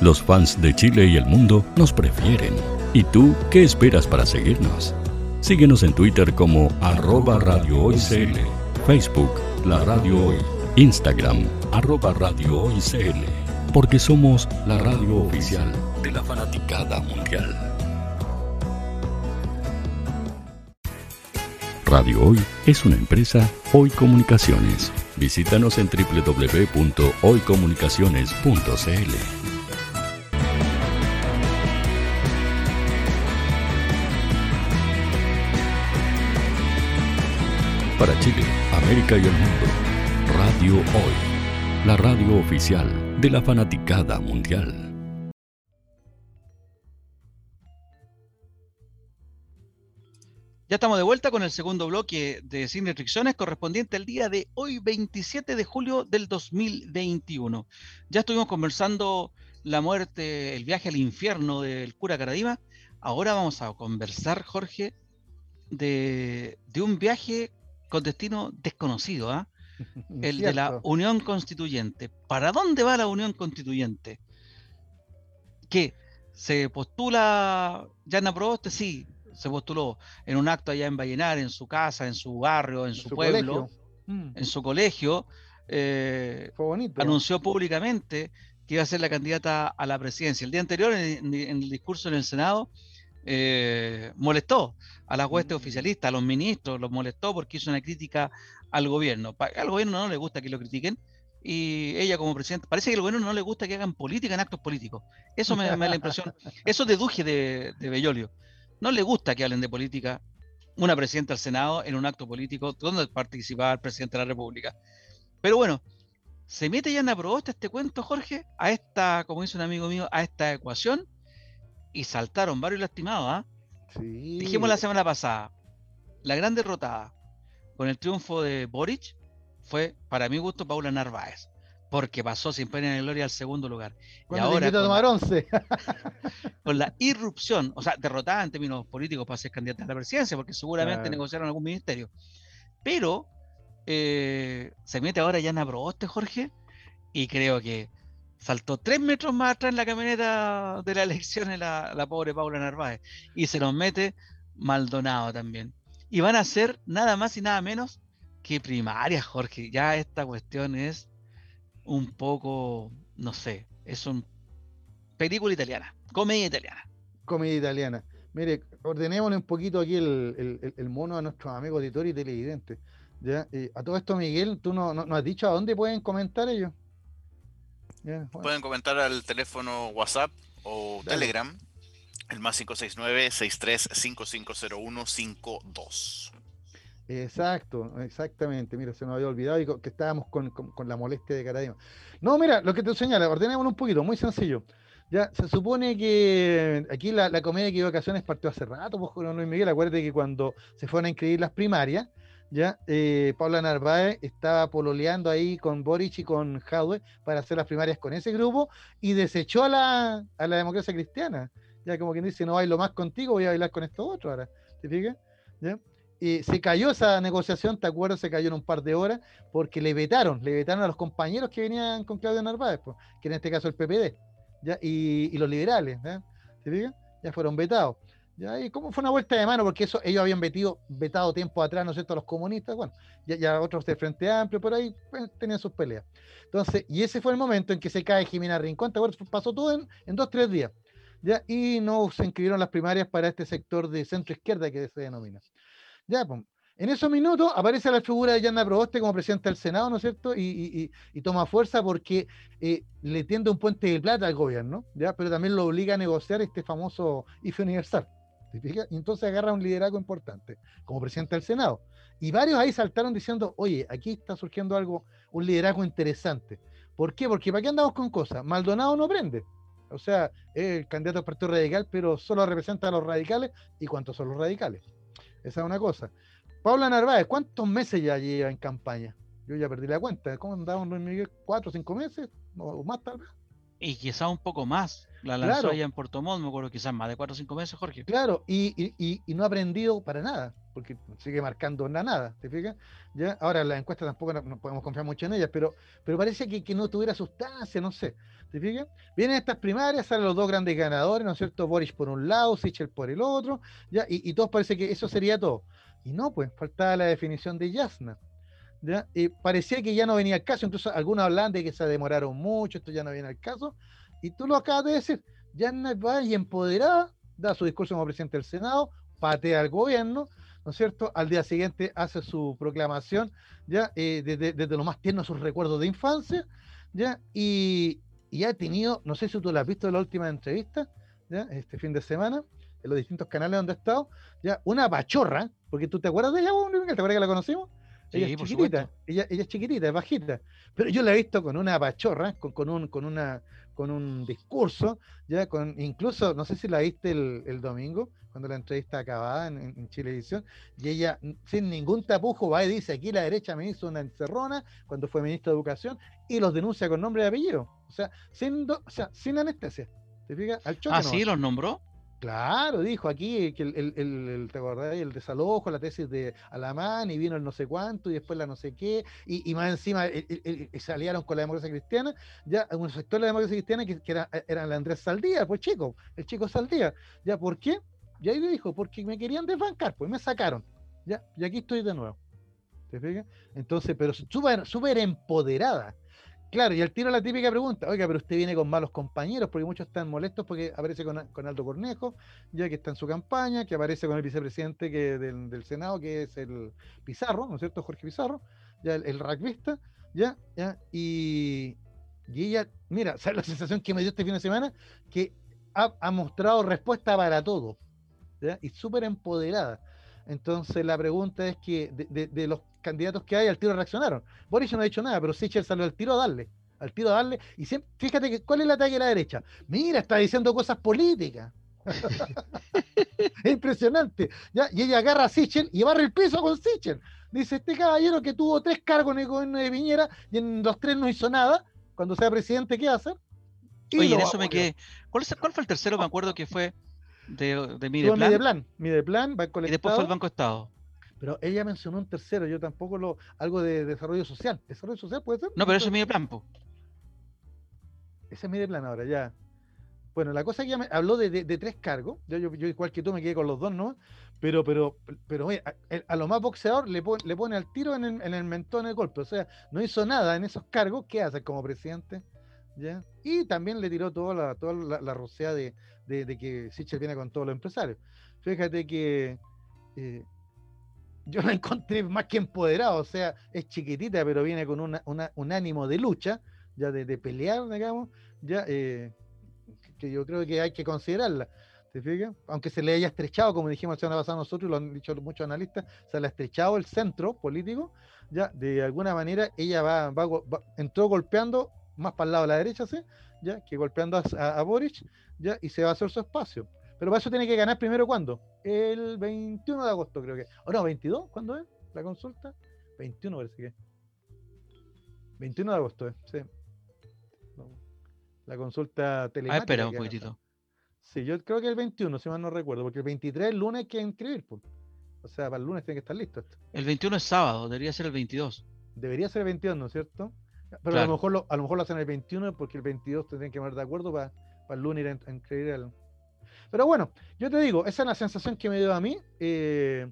Los fans de Chile y el mundo nos prefieren. ¿Y tú qué esperas para seguirnos? Síguenos en Twitter como arroba Radio Hoy CL, Facebook La Radio Hoy, Instagram arroba Radio Hoy CL porque somos la radio oficial de la fanaticada mundial. Radio Hoy es una empresa Hoy Comunicaciones. Visítanos en www.hoycomunicaciones.cl. Para Chile, América y el mundo, Radio Hoy la radio oficial de la fanaticada mundial. Ya estamos de vuelta con el segundo bloque de Sin Restricciones correspondiente al día de hoy, 27 de julio del 2021. Ya estuvimos conversando la muerte, el viaje al infierno del cura Caradima. Ahora vamos a conversar, Jorge, de, de un viaje con destino desconocido. ¿ah? el de la Unión Constituyente. ¿Para dónde va la Unión Constituyente? ¿Qué? ¿Se postula Yana Proboste? Sí, se postuló en un acto allá en Vallenar, en su casa, en su barrio, en, su, pueblo, mm. en su colegio. Eh, anunció públicamente que iba a ser la candidata a la presidencia. El día anterior, en, el discurso en el Senado, eh, molestó a la hueste mm. oficialista, a los ministros, los molestó porque hizo una crítica al gobierno. Al gobierno no le gusta que lo critiquen y ella como presidenta, parece que al gobierno no le gusta que hagan política en actos políticos. Eso me, da la impresión, eso deduje de, de Bellolio. No le gusta que hablen de política una presidenta del Senado en un acto político donde participaba el presidente de la República. Pero bueno, se mete ya en la propuesta este cuento, Jorge, a esta, como dice un amigo mío, a esta ecuación y saltaron varios lastimados. ¿ah? Dijimos la semana pasada, la gran derrotada, con el triunfo de Boric fue, para mi gusto, Paula Narváez, porque pasó sin pena ni gloria al segundo lugar. y ahora, con, tomar la, con la irrupción, o sea, derrotada en términos políticos para ser candidata a la presidencia, porque seguramente negociaron algún ministerio. Pero eh, se mete ahora ya en Proboste, Jorge, y creo que saltó tres metros más atrás en la camioneta de la elección la, la pobre Paula Narváez, y se nos mete Maldonado también y van a ser nada más y nada menos que primarias, Jorge. Ya esta cuestión es un poco, no sé, es un película italiana, comedia italiana. Comedia italiana. Mire, ordenémosle un poquito aquí el, mono a nuestros amigos auditores y televidentes. ¿ya? a todo esto, Miguel, ¿tú no, no, has dicho a dónde pueden comentar ellos? Pueden comentar al teléfono WhatsApp o Telegram, el más 569-63550152. Exacto, exactamente. Mira, se me había olvidado y que estábamos con, la molestia de Caradima. No, mira, lo que te señala, ordenémoslo un poquito, muy sencillo. Ya, se supone que aquí la, la comedia de equivocaciones partió hace rato, pues, Luis Miguel, acuérdate que cuando se fueron a inscribir las primarias, ya, eh, Paula Narváez estaba pololeando ahí con Boric y con Jadwe para hacer las primarias con ese grupo y desechó a la, a la democracia cristiana. Ya como quien dice, no bailo más contigo, voy a bailar con estos otros ahora. ¿Te fijas? ¿Ya? Y se cayó esa negociación, ¿te acuerdas? Se cayó en un par de horas porque le vetaron, le vetaron a los compañeros que venían con Claudio Narváez, pues, que en este caso el PPD, ¿ya? Y, los liberales, ¿ya? ¿te Ya fueron vetados. ¿Ya? Y como fue una vuelta de mano, porque eso ellos habían vetado, tiempo atrás, ¿no es cierto?, a los comunistas, bueno, ya, ya otros de Frente Amplio, por ahí pues, tenían sus peleas. Entonces, y ese fue el momento en que se cae Jimena Rincón, ¿te? Pasó todo en, en dos, tres días. ¿ya? Y no se inscribieron las primarias para este sector de centro izquierda que se denomina. Ya, pues, en esos minutos aparece la figura de Yanna Proboste como presidente del Senado, ¿no es cierto? Y, toma fuerza porque eh, le tiende un puente de plata al gobierno, ¿ya? Pero también lo obliga a negociar este famoso IFE universal. Y entonces agarra un liderazgo importante como presidente del Senado. Y varios ahí saltaron diciendo, oye, aquí está surgiendo algo, un liderazgo interesante. ¿Por qué? Porque ¿para qué andamos con cosas? Maldonado no prende. O sea, es el candidato al Partido Radical, pero solo representa a los radicales. ¿Y cuántos son los radicales? Esa es una cosa. Paula Narváez, ¿cuántos meses ya lleva en campaña? Yo ya perdí la cuenta. ¿Cómo andaban Luis Miguel? ¿Cuatro cinco meses? ¿O más tal vez? Y quizás un poco más. La lanzó allá en Puerto Montt, me acuerdo, quizás más de cuatro o cinco meses, Jorge. Claro, y, y, y, no ha aprendido para nada, porque sigue marcando la nada, ¿te fijas? ¿Ya? Ahora la encuesta tampoco no, podemos confiar mucho en ellas, pero, pero parece que, que no tuviera sustancia, no sé. ¿Te fijas? Vienen estas primarias, salen los dos grandes ganadores, ¿no es cierto? Boris por un lado, Sichel por el otro, ¿ya? Y, y todos parece que eso sería todo. Y no, pues, faltaba la definición de Yasna. Parecía que ya no venía al caso, incluso algunos hablan de que se demoraron mucho, esto ya no viene al caso, y tú lo acabas de decir, Yasna va y empoderada, da su discurso como presidente del Senado, patea al gobierno, ¿no es cierto? Al día siguiente hace su proclamación, ¿ya? Eh, desde, desde, lo más tierno sus recuerdos de infancia, ¿ya? Y, y ha tenido, no sé si tú lo has visto en la última entrevista. Este fin de semana, en los distintos canales donde ha estado, ¿ya? Una pachorra, porque tú te acuerdas de ella, ¿te acuerdas que la conocimos? Ella es chiquitita, ella, ella, es chiquitita, es bajita, pero yo la he visto con una pachorra, con, con, un, con, una, con un discurso, ya con, incluso, no sé si la viste el, el domingo, cuando la entrevista acabada en, en Chilevisión, y ella sin ningún tapujo va y dice, aquí la derecha me hizo una encerrona cuando fue ministro de Educación, y los denuncia con nombre y apellido, o sea, sin, o sea, sin anestesia. ¿Te fijas? Al choque ah, sí, los nombró. Claro, dijo aquí que el, el, ¿te acordás? El desalojo, la tesis de Alamán, y vino el no sé cuánto, y después la no sé qué, y, más encima se aliaron con la democracia cristiana, ya un sector de la democracia cristiana que, era, el Andrés Saldía, pues chico, el chico Saldía. ¿Ya por qué? Y ahí le dijo, porque me querían desbancar, pues me sacaron. Ya, y aquí estoy de nuevo. ¿Te fijas? Entonces, pero súper súper empoderada. Claro, y al tiro la típica pregunta, oiga, pero usted viene con malos compañeros, porque muchos están molestos porque aparece con, Aldo Cornejo, ya que está en su campaña, que aparece con el vicepresidente que, del, Senado, que es el Pizarro, ¿no es cierto? Jorge Pizarro, ya el, el rugbyista, ya, ya, y, y ella, mira, ¿sabes la sensación que me dio este fin de semana? Que ha, mostrado respuesta para todo, ¿ya? y súper empoderada. Entonces la pregunta es que de, los candidatos que hay al tiro reaccionaron. Boris no ha dicho nada, pero Sichel salió al tiro a darle, al tiro a darle. Y fíjate que, cuál es el ataque de la derecha. Mira, está diciendo cosas políticas. es impresionante. ¿ya? Y ella agarra a Sichel y barre el piso con Sichel. Dice, este caballero que tuvo tres cargos en el gobierno de Viñera y en los tres no hizo nada, cuando sea presidente, ¿qué va a hacer? Oye, en eso me quedé. ¿Cuál, ¿Cuál, fue el tercero? Me acuerdo que fue de, de Mideplan. Mideplan. Y después fue el Banco Estado. Pero ella mencionó un tercero, yo tampoco lo. Algo de desarrollo social. ¿Desarrollo social puede ser? No, pero eso es Mideplan, po. Ese es Mideplan ahora, ya. Bueno, la cosa que ella me habló de, de, tres cargos. Yo, yo, igual que tú me quedé con los dos, ¿no? Pero, pero, pero a, lo más boxeador le pone, le pone al tiro en el, en el mentón el golpe. O sea, no hizo nada en esos cargos. ¿Qué hace como presidente? ¿Ya? Y también le tiró toda la, toda la, la rocea de, de, que Sichel viene con todos los empresarios. fíjate que eh, yo la encontré más que empoderada, o sea, es chiquitita, pero viene con un ánimo de lucha, ya de, pelear, digamos, ya eh, que yo creo que hay que considerarla. ¿Te fijas? Aunque se le haya estrechado, como dijimos la semana pasada nosotros, y lo han dicho muchos analistas, se le ha estrechado el centro político, ya de alguna manera ella va, entró golpeando más para el lado de la derecha, ¿sí? Ya que golpeando a, a, Boric, ya y se va a hacer su espacio. Pero para eso tiene que ganar primero cuándo? El 21 de agosto, creo que. O no, 22, ¿cuándo es la consulta? 21 parece que. 21 de agosto, ¿eh? sí. La consulta telemática. Ah, espera un poquitito. Sí, yo creo que el 21, si mal no recuerdo, porque el 23 el lunes hay que inscribir. Pues. O sea, para el lunes tiene que estar listo esto. El 21 es sábado, debería ser el 22. Debería ser el 22, ¿no es cierto? Pero a, lo mejor lo, a lo mejor lo hacen el 21 porque el 22 tendrían que poner de acuerdo para, para el lunes ir a, inscribir el, pero bueno, yo te digo, esa es la sensación que me dio a mí eh,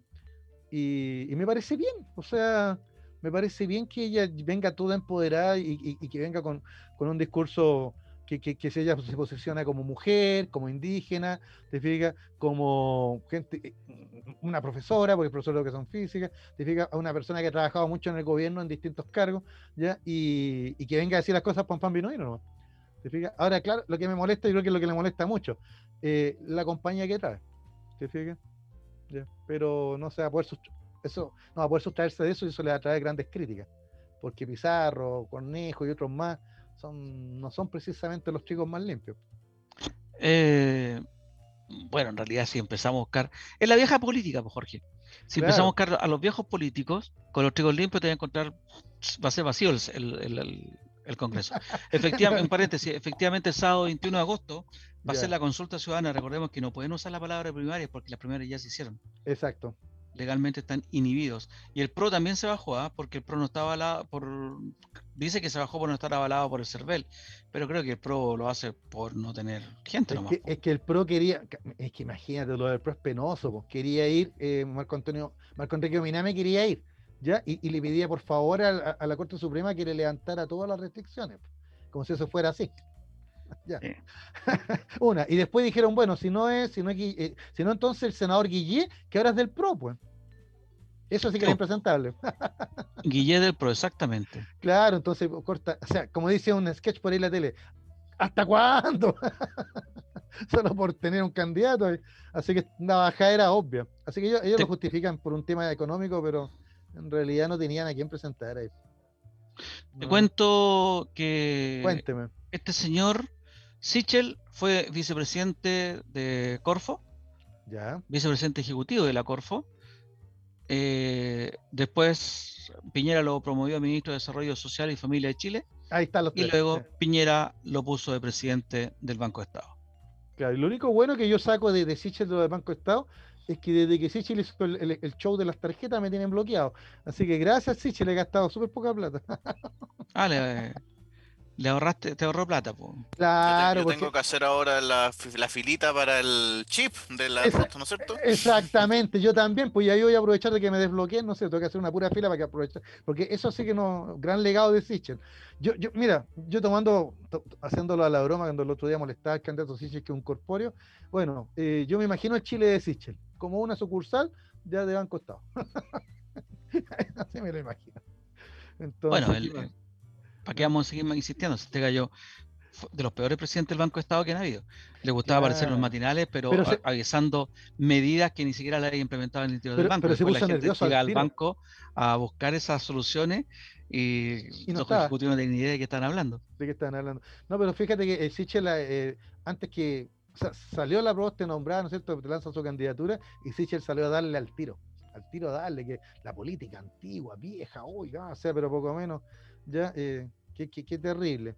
y, me parece bien. O sea, me parece bien que ella venga toda empoderada y, que venga con, un discurso que, que, que, ella se posiciona como mujer, como indígena, te fijas, como gente, eh, una profesora, porque profesores lo que son físicas, te fijas, a una persona que ha trabajado mucho en el gobierno en distintos cargos, ¿ya? Y, que venga a decir las cosas pan pan vino y no. ¿Te fijas? Ahora, claro, lo que me molesta, y creo que es lo que le molesta mucho, eh, la compañía que trae. ¿Te fijas? Pero no se va a poder eso, no va a poder sustraerse de eso y eso le va a traer grandes críticas. Porque Pizarro, Cornejo y otros más son, no son precisamente los chicos más limpios. Eh, bueno, en realidad si empezamos a buscar, es la vieja política, pues Jorge. Si empezamos a buscar a los viejos políticos, con los chicos limpios te vas a encontrar, va a ser vacío el, el Congreso. Efectivamente, en paréntesis, efectivamente el sábado 21 de agosto va a ser la consulta ciudadana. Recordemos que no pueden usar la palabra primaria porque las primarias ya se hicieron. Exacto. Legalmente están inhibidos. Y el PRO también se bajó, ¿ah? porque el PRO no estaba avalado por. Dice que se bajó por no estar avalado por el CERVEL, pero creo que el PRO lo hace por no tener gente es Que, es que el PRO quería. Es que imagínate, lo del PRO es penoso. Pues. Quería ir, eh, Marco Antonio, Marco Enrique Miname quería ir y, le pedía por favor a, la Corte Suprema que le levantara todas las restricciones, como si eso fuera así. Una, y después dijeron, bueno, si no es, si no, es, eh, si no entonces el senador Guillé, que ahora es del PRO, pues. Eso sí que es impresentable. Guillé del PRO, exactamente. Claro, entonces corta, o sea, como dice un sketch por ahí en la tele, ¿hasta cuándo? Solo por tener un candidato. Así que la bajada era obvia. Así que ellos, ellos lo justifican por un tema económico, pero en realidad no tenían a quién presentar. Ahí. Te cuento que este señor Sichel fue vicepresidente de Corfo, ya. vicepresidente ejecutivo de la Corfo. Eh, después Piñera lo promovió a ministro de Desarrollo Social y Familia de Chile. Ahí está Y luego Piñera lo puso de presidente del Banco de Estado. Claro, y lo único bueno que yo saco de, de Sichel del Banco de Estado es que desde que Sichel hizo el, show de las tarjetas me tienen bloqueado. Así que gracias Sichel, he gastado súper poca plata. ah, le, ahorraste, te ahorró plata, pues. Claro. Yo, tengo que hacer ahora la, filita para el chip de la ¿no es cierto? Exactamente, yo también, pues ya yo voy a aprovechar de que me desbloqueen, no sé, tengo que hacer una pura fila para que aproveche. Porque eso sí que no, gran legado de Sichel. Yo, yo, mira, yo tomando, haciéndolo a la broma cuando el otro día molestaba al candidato Sichel que es un corpóreo, bueno, eh, yo me imagino el Chile de Sichel como una sucursal ya de Banco Estado. Así me lo imagino. bueno, ¿para qué vamos a seguir insistiendo? Este gallo de los peores presidentes del Banco Estado que han habido. Le gustaba aparecer en los matinales, pero, avisando medidas que ni siquiera le había implementado en el interior del banco. Pero se la gente llega al banco a buscar esas soluciones y, los ejecutivos no tienen ni idea de qué están hablando. De qué están hablando. No, pero fíjate que el Sichel, eh, antes que o sea, salió la propuesta nombrada, ¿no es cierto? Te lanza su candidatura y Sichel salió a darle al tiro. Al tiro darle, que la política antigua, vieja, oiga, o sea, pero poco menos, ya, eh, qué, terrible.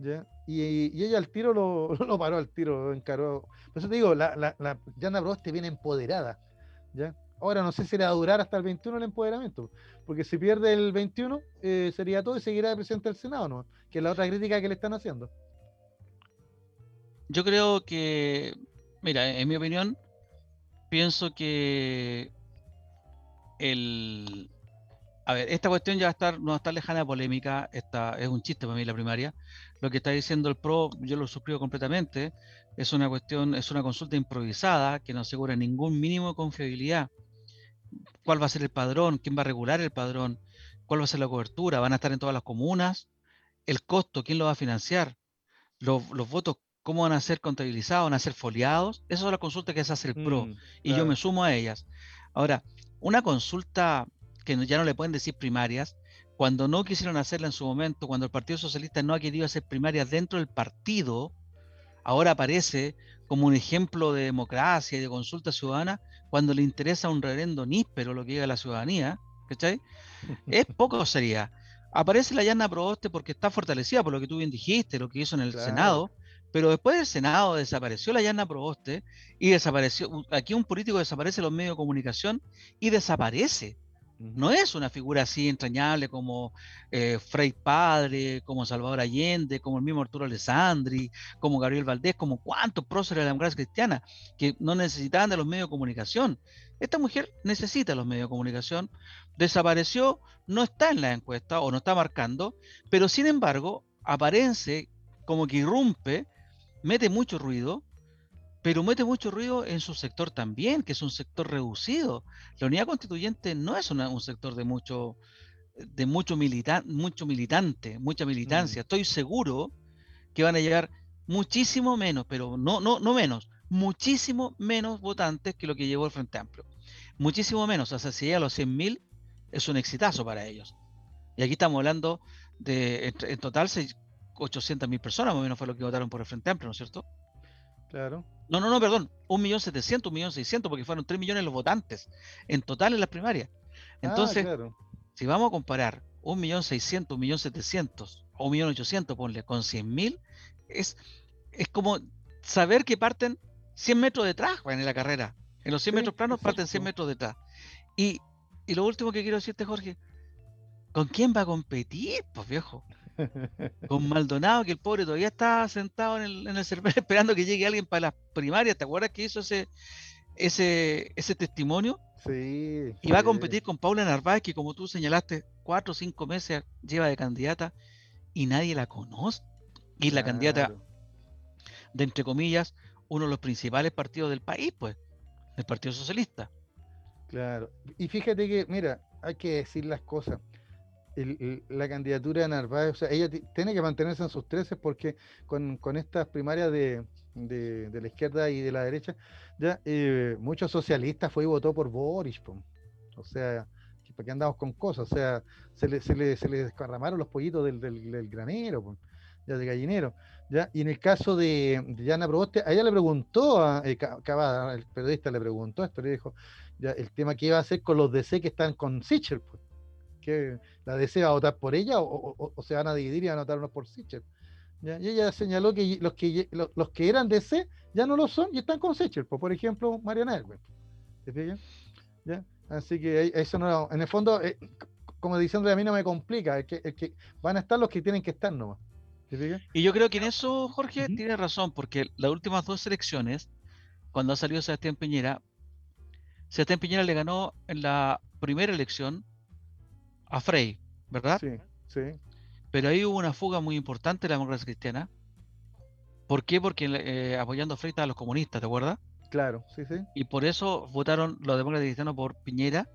¿ya? Y, ella al tiro lo, lo, paró al tiro, lo encaró. Por eso te digo, la, la, la Yana Proboste viene empoderada. ¿ya? Ahora no sé si le va a durar hasta el 21 el empoderamiento, porque si pierde el 21 eh, sería todo y seguirá de presidente del Senado, ¿no? Que es la otra crítica que le están haciendo. Yo creo que, mira, en mi opinión, pienso que el A ver, esta cuestión ya va a estar, no va a estar lejana de polémica, esta, es un chiste para mí la primaria. Lo que está diciendo el PRO, yo lo suscribo completamente, es una cuestión, es una consulta improvisada que no asegura ningún mínimo de confiabilidad. ¿Cuál va a ser el padrón? ¿Quién va a regular el padrón? ¿Cuál va a ser la cobertura? ¿Van a estar en todas las comunas? ¿El costo? ¿Quién lo va a financiar? ¿Los, los votos cómo van a ser contabilizados? ¿Van a ser foliados? Esas son las consultas que se hace el PRO Mm, y yo me sumo a ellas. Ahora, una consulta que ya no le pueden decir primarias, cuando no quisieron hacerla en su momento, cuando el Partido Socialista no ha querido hacer primarias dentro del partido, ahora aparece como un ejemplo de democracia y de consulta ciudadana cuando le interesa un reverendo níspero lo que diga la ciudadanía, ¿cachai? Es poco sería. Aparece la Yana Proboste porque está fortalecida por lo que tú bien dijiste, lo que hizo en el Claro. Senado, pero después del Senado desapareció la Yana Proboste y desapareció, aquí un político desaparece en los medios de comunicación y desaparece. No es una figura así entrañable como eh, Frei Padre, como Salvador Allende, como el mismo Arturo Alessandri, como Gabriel Valdés, como cuántos próceres de la democracia cristiana que no necesitaban de los medios de comunicación. Esta mujer necesita los medios de comunicación, desapareció, no está en la encuesta o no está marcando, pero sin embargo aparece como que irrumpe, mete mucho ruido, pero mete mucho ruido en su sector también, que es un sector reducido. La unidad constituyente no es una- un sector de mucho, de mucho, milita- mucho militante, mucha militancia. Estoy seguro que van a llegar muchísimo menos, pero no, no, no menos, muchísimo menos votantes que lo que llevó el Frente Amplio. Muchísimo menos. O sea, si llega a los 100.000, es un exitazo para ellos. Y aquí estamos hablando de, en, en total, 800.000 personas, más o menos fue lo que votaron por el Frente Amplio, ¿no es cierto? Claro. No, no, no, perdón, 1.700.000, 1.600.000, porque fueron 3 millones los votantes en total en las primarias. Entonces, ah, claro. si vamos a comparar 1.600.000, 1.700.000 o 1.800.000, ponle, con 100.000, es, es como saber que parten 100 metros detrás en la carrera. En los 100 Sí, metros planos parten exacto. 100 metros detrás. Y, y lo último que quiero decirte, Jorge, ¿con quién va a competir, pues viejo? Con Maldonado, que el pobre todavía está sentado en el, en el server esperando que llegue alguien para las primarias. ¿Te acuerdas que hizo ese, ese, ese testimonio? Sí. Y va a competir con Paula Narváez, que como tú señalaste, cuatro o cinco meses lleva de candidata y nadie la conoce. Y es la candidata de, entre comillas, uno de los principales partidos del país, pues, el Partido Socialista. Claro. Y fíjate que, mira, hay que decir las cosas. El- la candidatura de Narváez, o sea, ella ti- tiene que mantenerse en sus 13 porque con, con estas primarias de, de- la izquierda y de la derecha, ya eh, muchos socialistas fue y votó por Boris. O sea, ¿para qué andamos con cosas? O sea, se le, se le, se le desparramaron los pollitos del, del- granero, ya de gallinero. ¿ya? Y en el caso de, de Yana Proboste, a ella le preguntó a eh, Ca- Cavada, el periodista le preguntó esto, le dijo, ya, el tema que iba a hacer con los DC que están con Sichel, pues, que la DC va a votar por ella o, o- o- o se van a dividir y van a votar unos por Sichel. ¿ya? Y ella señaló que los que los, los que eran DC ya no lo son y están con Sichel, pues, por ejemplo, Mariana Elwin. ¿Te fijas? ¿Ya? Así que eso no, en el fondo, eh, como diciendo a mí no me complica, es que, es que van a estar los que tienen que estar nomás. ¿Te fijas? Y yo creo que en eso, Jorge, tiene razón, porque las últimas dos elecciones, cuando ha salido Sebastián Piñera, Sebastián Piñera le ganó en la primera elección a Frey, ¿verdad? Sí, sí. Pero ahí hubo una fuga muy importante de la democracia cristiana. ¿Por qué? Porque eh, apoyando a Frey estaban los comunistas, ¿te acuerdas? Claro, sí, sí. Y por eso votaron los demócratas cristianos por Piñera.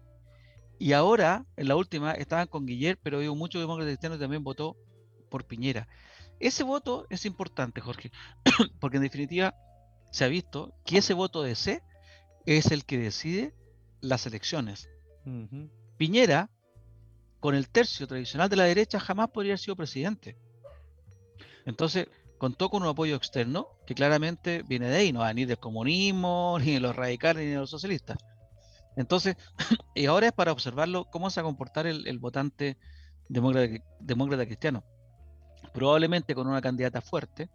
Y ahora, en la última, estaban con Guillermo, pero hubo muchos demócratas cristianos que también votó por Piñera. Ese voto es importante, Jorge, porque en definitiva se ha visto que ese voto de C es el que decide las elecciones. Piñera, con el tercio tradicional de la derecha, jamás podría haber sido presidente. Entonces, contó con un apoyo externo que claramente viene de ahí, no va ni del comunismo, ni de los radicales, ni de los socialistas. Entonces, y ahora es para observarlo cómo se va a comportar el, votante demócrata, demócrata cristiano. Probablemente con una candidata fuerte,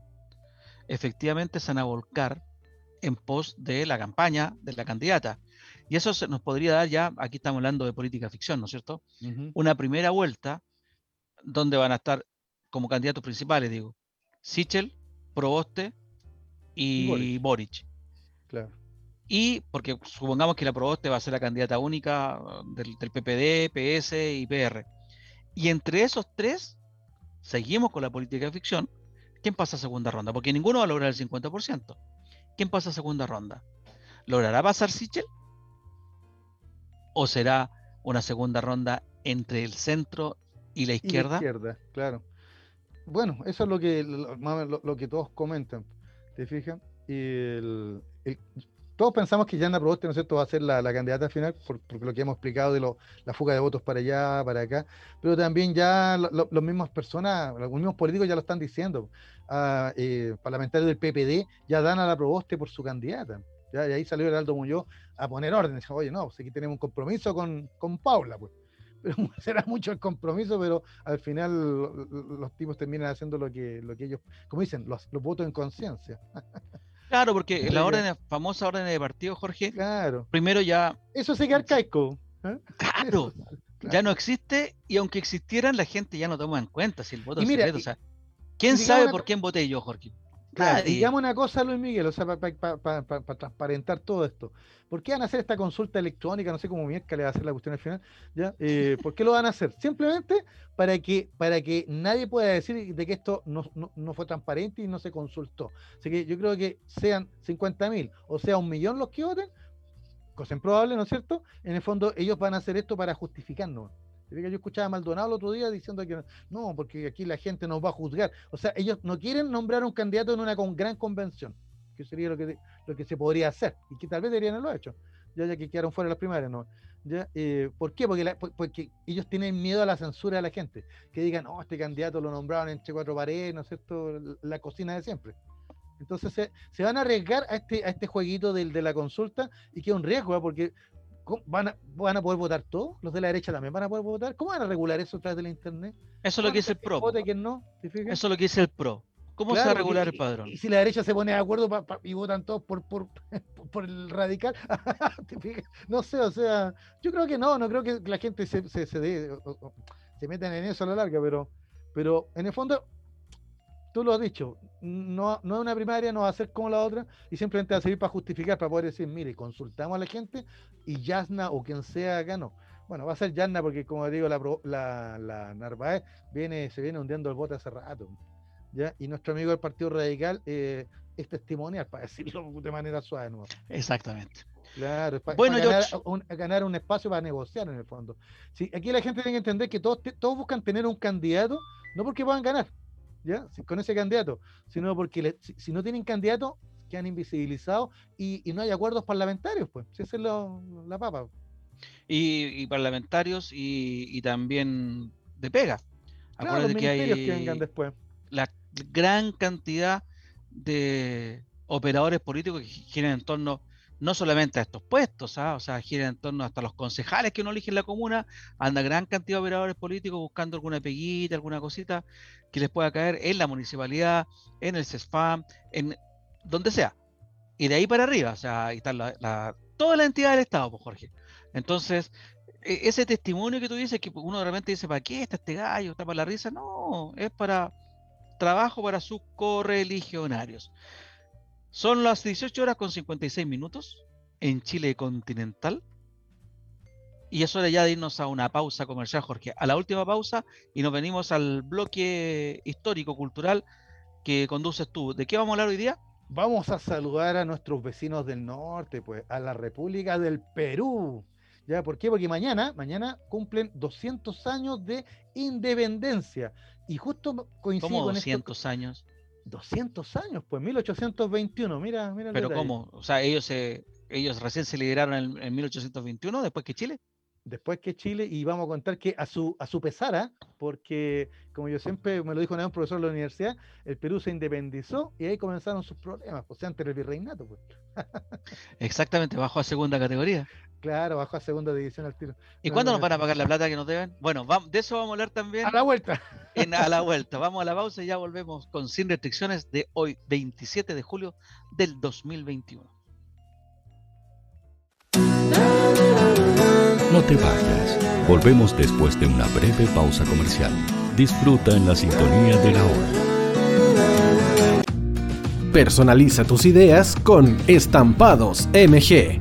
efectivamente se van a volcar en pos de la campaña de la candidata. Y eso se nos podría dar ya, aquí estamos hablando de política ficción, ¿no es cierto? Una primera vuelta donde van a estar como candidatos principales, digo, Sichel, Proboste y Y Boric. Boric. Claro. y porque supongamos que la Proboste va a ser la candidata única del, del, PPD, PS y PR. Y entre esos tres, seguimos con la política de ficción. ¿Quién pasa a segunda ronda? Porque ninguno va a lograr el 50%. ¿Quién pasa a segunda ronda? ¿Logrará pasar Sichel? ¿O será una segunda ronda entre el centro y la izquierda? Y la izquierda, claro. Bueno, eso es lo que, lo, lo que todos comentan, ¿te fijas? El, el, todos pensamos que Yana Proboste, ¿no es cierto?, va a ser la, la candidata final, por, por, lo que hemos explicado de lo, la fuga de votos para allá, para acá, pero también ya las lo, mismas personas, los mismos políticos ya lo están diciendo. Ah, eh, parlamentarios del PPD ya dan a la Proboste por su candidata. Ya, y ahí salió Heraldo Muñoz a poner orden. Oye, no, pues aquí tenemos un compromiso con, con Paula, pues. Pero será mucho el compromiso, pero al final los tipos terminan haciendo lo que, lo que ellos, como dicen, los, los votos en conciencia. Claro, porque la orden, famosa orden de partido, Jorge, claro. primero ya. Eso sigue arcaico. ¿eh? Claro, claro, ya no existe y aunque existieran, la gente ya no toma en cuenta si el voto es secreto. O sea, ¿quién sabe por quién voté yo, Jorge? Claro, digamos una cosa, Luis Miguel, o sea, para pa, pa, pa, transparentar todo esto. ¿Por qué van a hacer esta consulta electrónica? No sé cómo le va a hacer la cuestión al final. ¿ya? Eh, ¿Por qué lo van a hacer? Simplemente para que, para que nadie pueda decir de que esto no, no, no fue transparente y no se consultó. Así que yo creo que sean 50 mil o sea un millón los que voten, cosa improbable, ¿no es cierto? En el fondo ellos van a hacer esto para justificarnos. Yo escuchaba a Maldonado el otro día diciendo que no, porque aquí la gente nos va a juzgar. O sea, ellos no quieren nombrar un candidato en una gran convención, que sería lo que, lo que se podría hacer, y que tal vez deberían haberlo hecho, ya, que quedaron fuera las primarias. ¿no? ¿Ya? Eh, ¿Por qué? Porque, porque ellos tienen miedo a la censura de la gente, que digan, oh, este candidato lo nombraron entre cuatro paredes, ¿no es cierto? La cocina de siempre. Entonces se, se, van a arriesgar a este, a este jueguito de, de la consulta y que es un riesgo, ¿eh? porque ¿Van a, ¿Van a poder votar todos? ¿Los de la derecha también van a poder votar? ¿Cómo van a regular eso a través de la internet? Eso es lo que dice el PRO. Vote, quién no? Eso es lo que dice el PRO. ¿Cómo claro, se va a regular y, el padrón? Y, si la derecha se pone de acuerdo pa, pa, y votan todos por, por, por el radical, no sé, o sea, yo creo que no, no creo que la gente se, se, se, de, se metan en eso a la larga, pero, pero en el fondo tú lo has dicho, no, no es una primaria, no va a ser como la otra, y simplemente va a servir para justificar, para poder decir, mire, consultamos a la gente y Yasna o quien sea ganó. Bueno, va a ser Yasna porque, como digo, la, la, la Narváez viene, se viene hundiendo el bote hace rato. ¿ya? Y nuestro amigo del Partido Radical eh, es testimonial, para decirlo de manera suave. ¿no? Exactamente. Claro, es para, bueno, para ganar, un, ganar, un, espacio para negociar en el fondo. Sí, aquí la gente tiene que entender que todos, todos buscan tener un candidato, no porque puedan ganar, ¿ya? con ese candidato, sino porque le, si, si, no tienen candidato, quedan invisibilizados y, y, no hay acuerdos parlamentarios, pues, esa es lo, la papa. Y, y parlamentarios y, y, también de pega. Claro, Acuérdate que hay que vengan después. la gran cantidad de operadores políticos que giran en torno no solamente a estos puestos, ¿ah? o sea, gira en torno hasta los concejales que uno elige en la comuna, anda gran cantidad de operadores políticos buscando alguna peguita, alguna cosita que les pueda caer en la municipalidad, en el CESFAM, en donde sea. Y de ahí para arriba, o sea, ahí está la, la, toda la entidad del Estado, pues Jorge. Entonces, e, ese testimonio que tú dices, que uno realmente dice, ¿para qué está este gallo? ¿Está para la risa? No, es para trabajo para sus correligionarios. Son las 18 horas con 56 minutos en Chile continental. Y es hora ya de irnos a una pausa comercial, Jorge. A la última pausa y nos venimos al bloque histórico-cultural que conduces tú. ¿De qué vamos a hablar hoy día? Vamos a saludar a nuestros vecinos del norte, pues, a la República del Perú. ¿Ya? ¿Por qué? Porque mañana, mañana cumplen 200 años de independencia. Y justo coincide ¿Cómo con 200 esto... años? 200 años, pues 1821, mira, mira. Pero ¿cómo? O sea, ellos se, ellos recién se lideraron en, en, 1821, después que Chile. Después que Chile, y vamos a contar que a su, a su pesar, ¿eh? porque como yo siempre me lo dijo un profesor de la universidad, el Perú se independizó y ahí comenzaron sus problemas, pues antes del virreinato. Pues. Exactamente, bajó a segunda categoría. Claro, bajó a segunda división al tiro. ¿Y no, cuándo no, nos van a pagar la plata que nos deben? Bueno, vamos, de eso vamos a hablar también. A la vuelta. En, a la vuelta. Vamos a la pausa y ya volvemos con Sin Restricciones de hoy, 27 de julio del 2021. No te vayas. Volvemos después de una breve pausa comercial. Disfruta en la sintonía de la hora. Personaliza tus ideas con Estampados MG,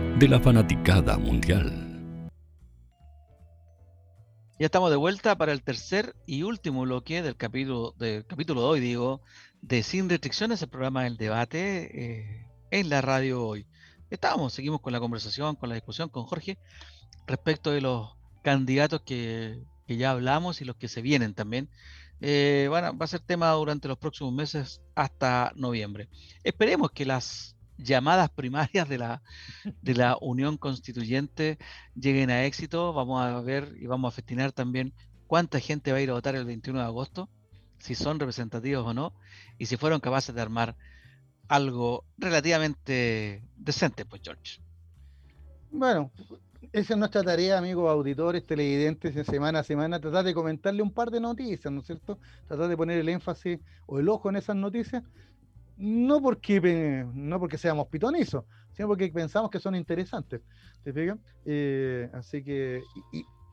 de la fanaticada mundial. Ya estamos de vuelta para el tercer y último bloque del capítulo, del capítulo de hoy, digo, de Sin Restricciones, el programa del debate eh, en la radio hoy. Estamos, seguimos con la conversación, con la discusión con Jorge respecto de los candidatos que, ya hablamos y los que se vienen también. Eh, va a ser tema durante los próximos meses hasta noviembre. Esperemos que las llamadas primarias de la, de la Unión Constituyente lleguen a éxito. Vamos a ver y vamos a festinar también cuánta gente va a ir a votar el 21 de agosto, si son representativos o no, y si fueron capaces de armar algo relativamente decente, pues George. Bueno, esa es nuestra tarea, amigos auditores, televidentes, de semana a semana, tratar de comentarle un par de noticias, ¿no es cierto? Tratar de poner el énfasis o el ojo en esas noticias no porque, no porque seamos pitonizos, sino porque pensamos que son interesantes. ¿Te eh, así que,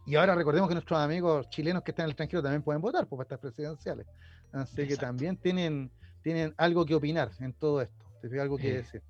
y, ahora recordemos que nuestros amigos chilenos que están en el extranjero también pueden votar por estas presidenciales. Así que también tienen, tienen algo que opinar en todo esto. ¿Te Algo que decir.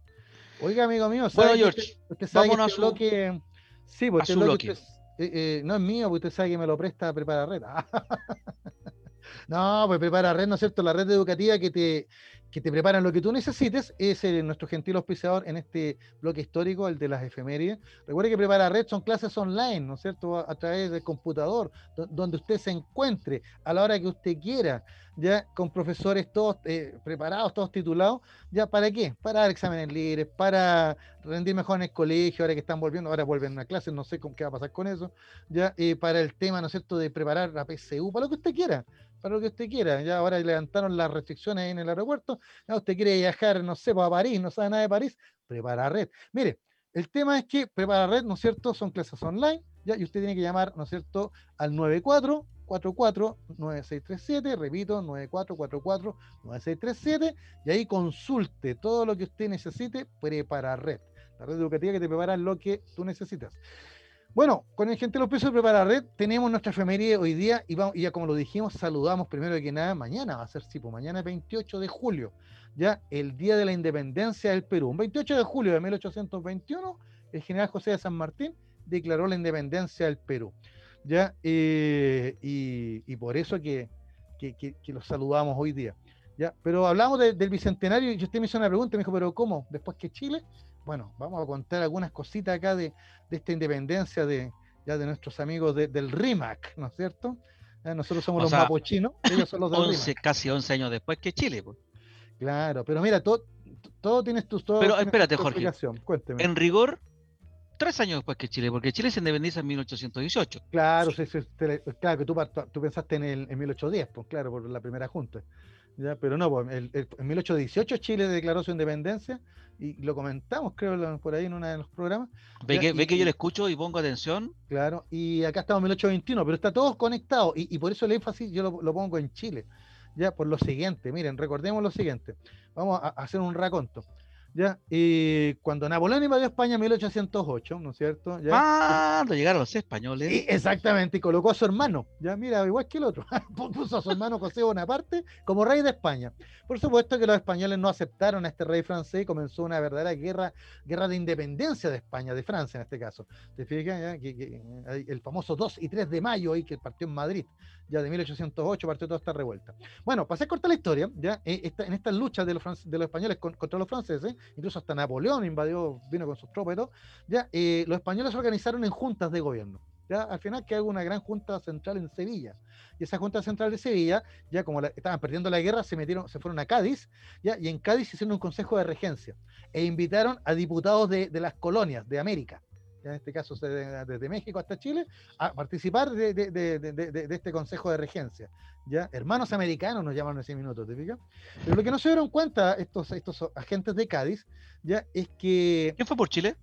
Oiga, amigo mío, bueno, George, usted, sabe que este bloque. Sí, pues este bloque. eh, eh, no es mío, porque usted sabe que me lo presta a preparar red. no, pues prepara red, ¿no es cierto? La red educativa que te, que te preparan lo que tú necesites, es nuestro gentil auspiciador en este bloque histórico, el de las efemérides. Recuerde que Prepara Red son clases online, ¿no es cierto? A, través del computador, donde usted se encuentre a la hora que usted quiera, ya con profesores todos eh, preparados, todos titulados, ¿ya para qué? Para dar exámenes libres, para rendir mejor en el colegio, ahora que están volviendo, ahora vuelven a clases, no sé qué va a pasar con eso, ya eh, para el tema, ¿no es cierto?, de preparar la PSU, para lo que usted quiera para lo que usted quiera. Ya ahora levantaron las restricciones ahí en el aeropuerto. Ya usted quiere viajar, no sé, pues, a París, no sabe nada de París, prepara red. Mire, el tema es que prepara red, ¿no es cierto? Son clases online, ya, y usted tiene que llamar, ¿no es cierto?, al 9444-9637, repito, 9444-9637, y ahí consulte todo lo que usted necesite, prepara red. La red educativa que te prepara lo que tú necesitas. Bueno, con el gente los pesos Prepara Red tenemos nuestra efeméride hoy día y, vamos, y ya como lo dijimos, saludamos primero que nada, mañana va a ser, sí, pues mañana es 28 de julio, ya el Día de la Independencia del Perú. Un 28 de julio de 1821, el general José de San Martín declaró la independencia del Perú. ¿ya? Eh, y, por eso que, que, los saludamos hoy día. ¿ya? Pero hablamos del Bicentenario y usted me hizo una pregunta, me dijo, pero ¿cómo? ¿Después que Chile? Bueno, vamos a contar algunas cositas acá de, esta independencia de, ya de nuestros amigos del RIMAC, ¿no es cierto? nosotros somos los mapuchinos, ellos son los del 11, Casi 11 años después que Chile. Pues. Claro, pero mira, todo, todo tienes tus... Todo pero espérate, Jorge, Cuénteme. en rigor, tres años después que Chile, porque Chile se independiza en 1818. Claro, claro que tú, tú pensaste en, el, en 1810, pues claro, por la primera junta. Ya, pero no, pues, el, en 1818 Chile declaró su independencia y lo comentamos, creo, por ahí en uno de los programas. Ve, que, ve que yo le escucho y pongo atención. Claro, y acá estamos en 1821, pero está todos conectados y, y por eso el énfasis yo lo, pongo en Chile. Ya, por lo siguiente, miren, recordemos lo siguiente. Vamos a, hacer un raconto. ¿Ya? Y cuando Napoleón invadió España en 1808, ¿no es cierto? ¿ya? Ah, llegaron los españoles. Y exactamente, y colocó a su hermano, ya mira, igual que el otro, puso a su hermano José Bonaparte como rey de España. Por supuesto que los españoles no aceptaron a este rey francés y comenzó una verdadera guerra, guerra de independencia de España, de Francia en este caso. ¿Te fijas? Que, el famoso 2 y 3 de mayo, ahí que partió en Madrid, ya de 1808 partió toda esta revuelta. Bueno, para hacer corta la historia, ya eh, en estas luchas de los, de los españoles contra los franceses, incluso hasta Napoleón invadió, vino con sus tropas y ya, eh, los españoles se organizaron en juntas de gobierno. Ya, al final que hago una gran junta central en Sevilla. Y esa junta central de Sevilla, ya como estaban perdiendo la guerra, se metieron, se fueron a Cádiz, ya, y en Cádiz hicieron un consejo de regencia e invitaron a diputados de, de las colonias de América, en este caso desde México hasta Chile, a participar de, de, de, este consejo de regencia. ¿ya? Hermanos americanos nos llaman en ese minuto, ¿te fijas? Pero lo que no se dieron cuenta estos, estos agentes de Cádiz, ya es que... ¿Quién fue por Chile?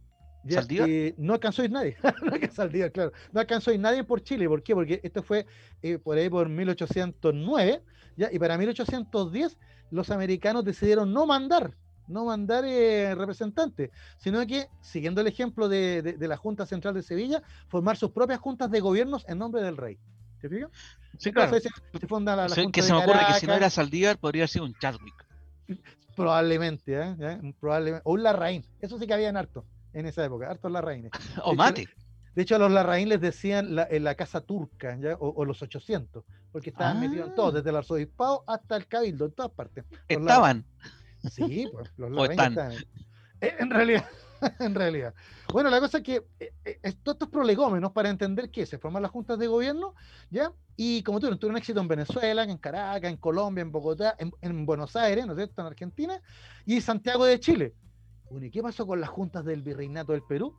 Eh, no alcanzó a ir nadie, no alcanzó a ir, claro. No alcanzó a ir nadie por Chile, ¿por qué? Porque esto fue eh, por ahí por 1809, ¿ya? Y para 1810 los americanos decidieron no mandar no mandar eh, representantes, sino que, siguiendo el ejemplo de, la Junta Central de Sevilla, formar sus propias juntas de gobiernos en nombre del rey. ¿Te fijas? Sí, claro. Se, funda la, que se me ocurre que si no era Saldívar, podría haber sido un Chadwick. Probablemente, ¿eh? Probablemente. O un Larraín. Eso sí que había en harto en esa época, hartos Larraínes. o Mate. De hecho, a los Larraín les decían la, en la casa turca, ¿ya? O, los 800, porque estaban metidos en todo, ah. desde el arzobispado hasta el cabildo, en todas partes. Estaban. Sí, pues los están. Eh, en realidad, en realidad. Bueno, la cosa es que eh, eh, todos estos prolegómenos para entender qué se forman las juntas de gobierno, ¿ya? Y como tuvieron, tuvieron éxito en Venezuela, en Caracas, en Colombia, en Bogotá, en, Buenos Aires, ¿no es cierto?, en Argentina, y Santiago de Chile. Bueno, ¿y qué pasó con las juntas del Virreinato del Perú?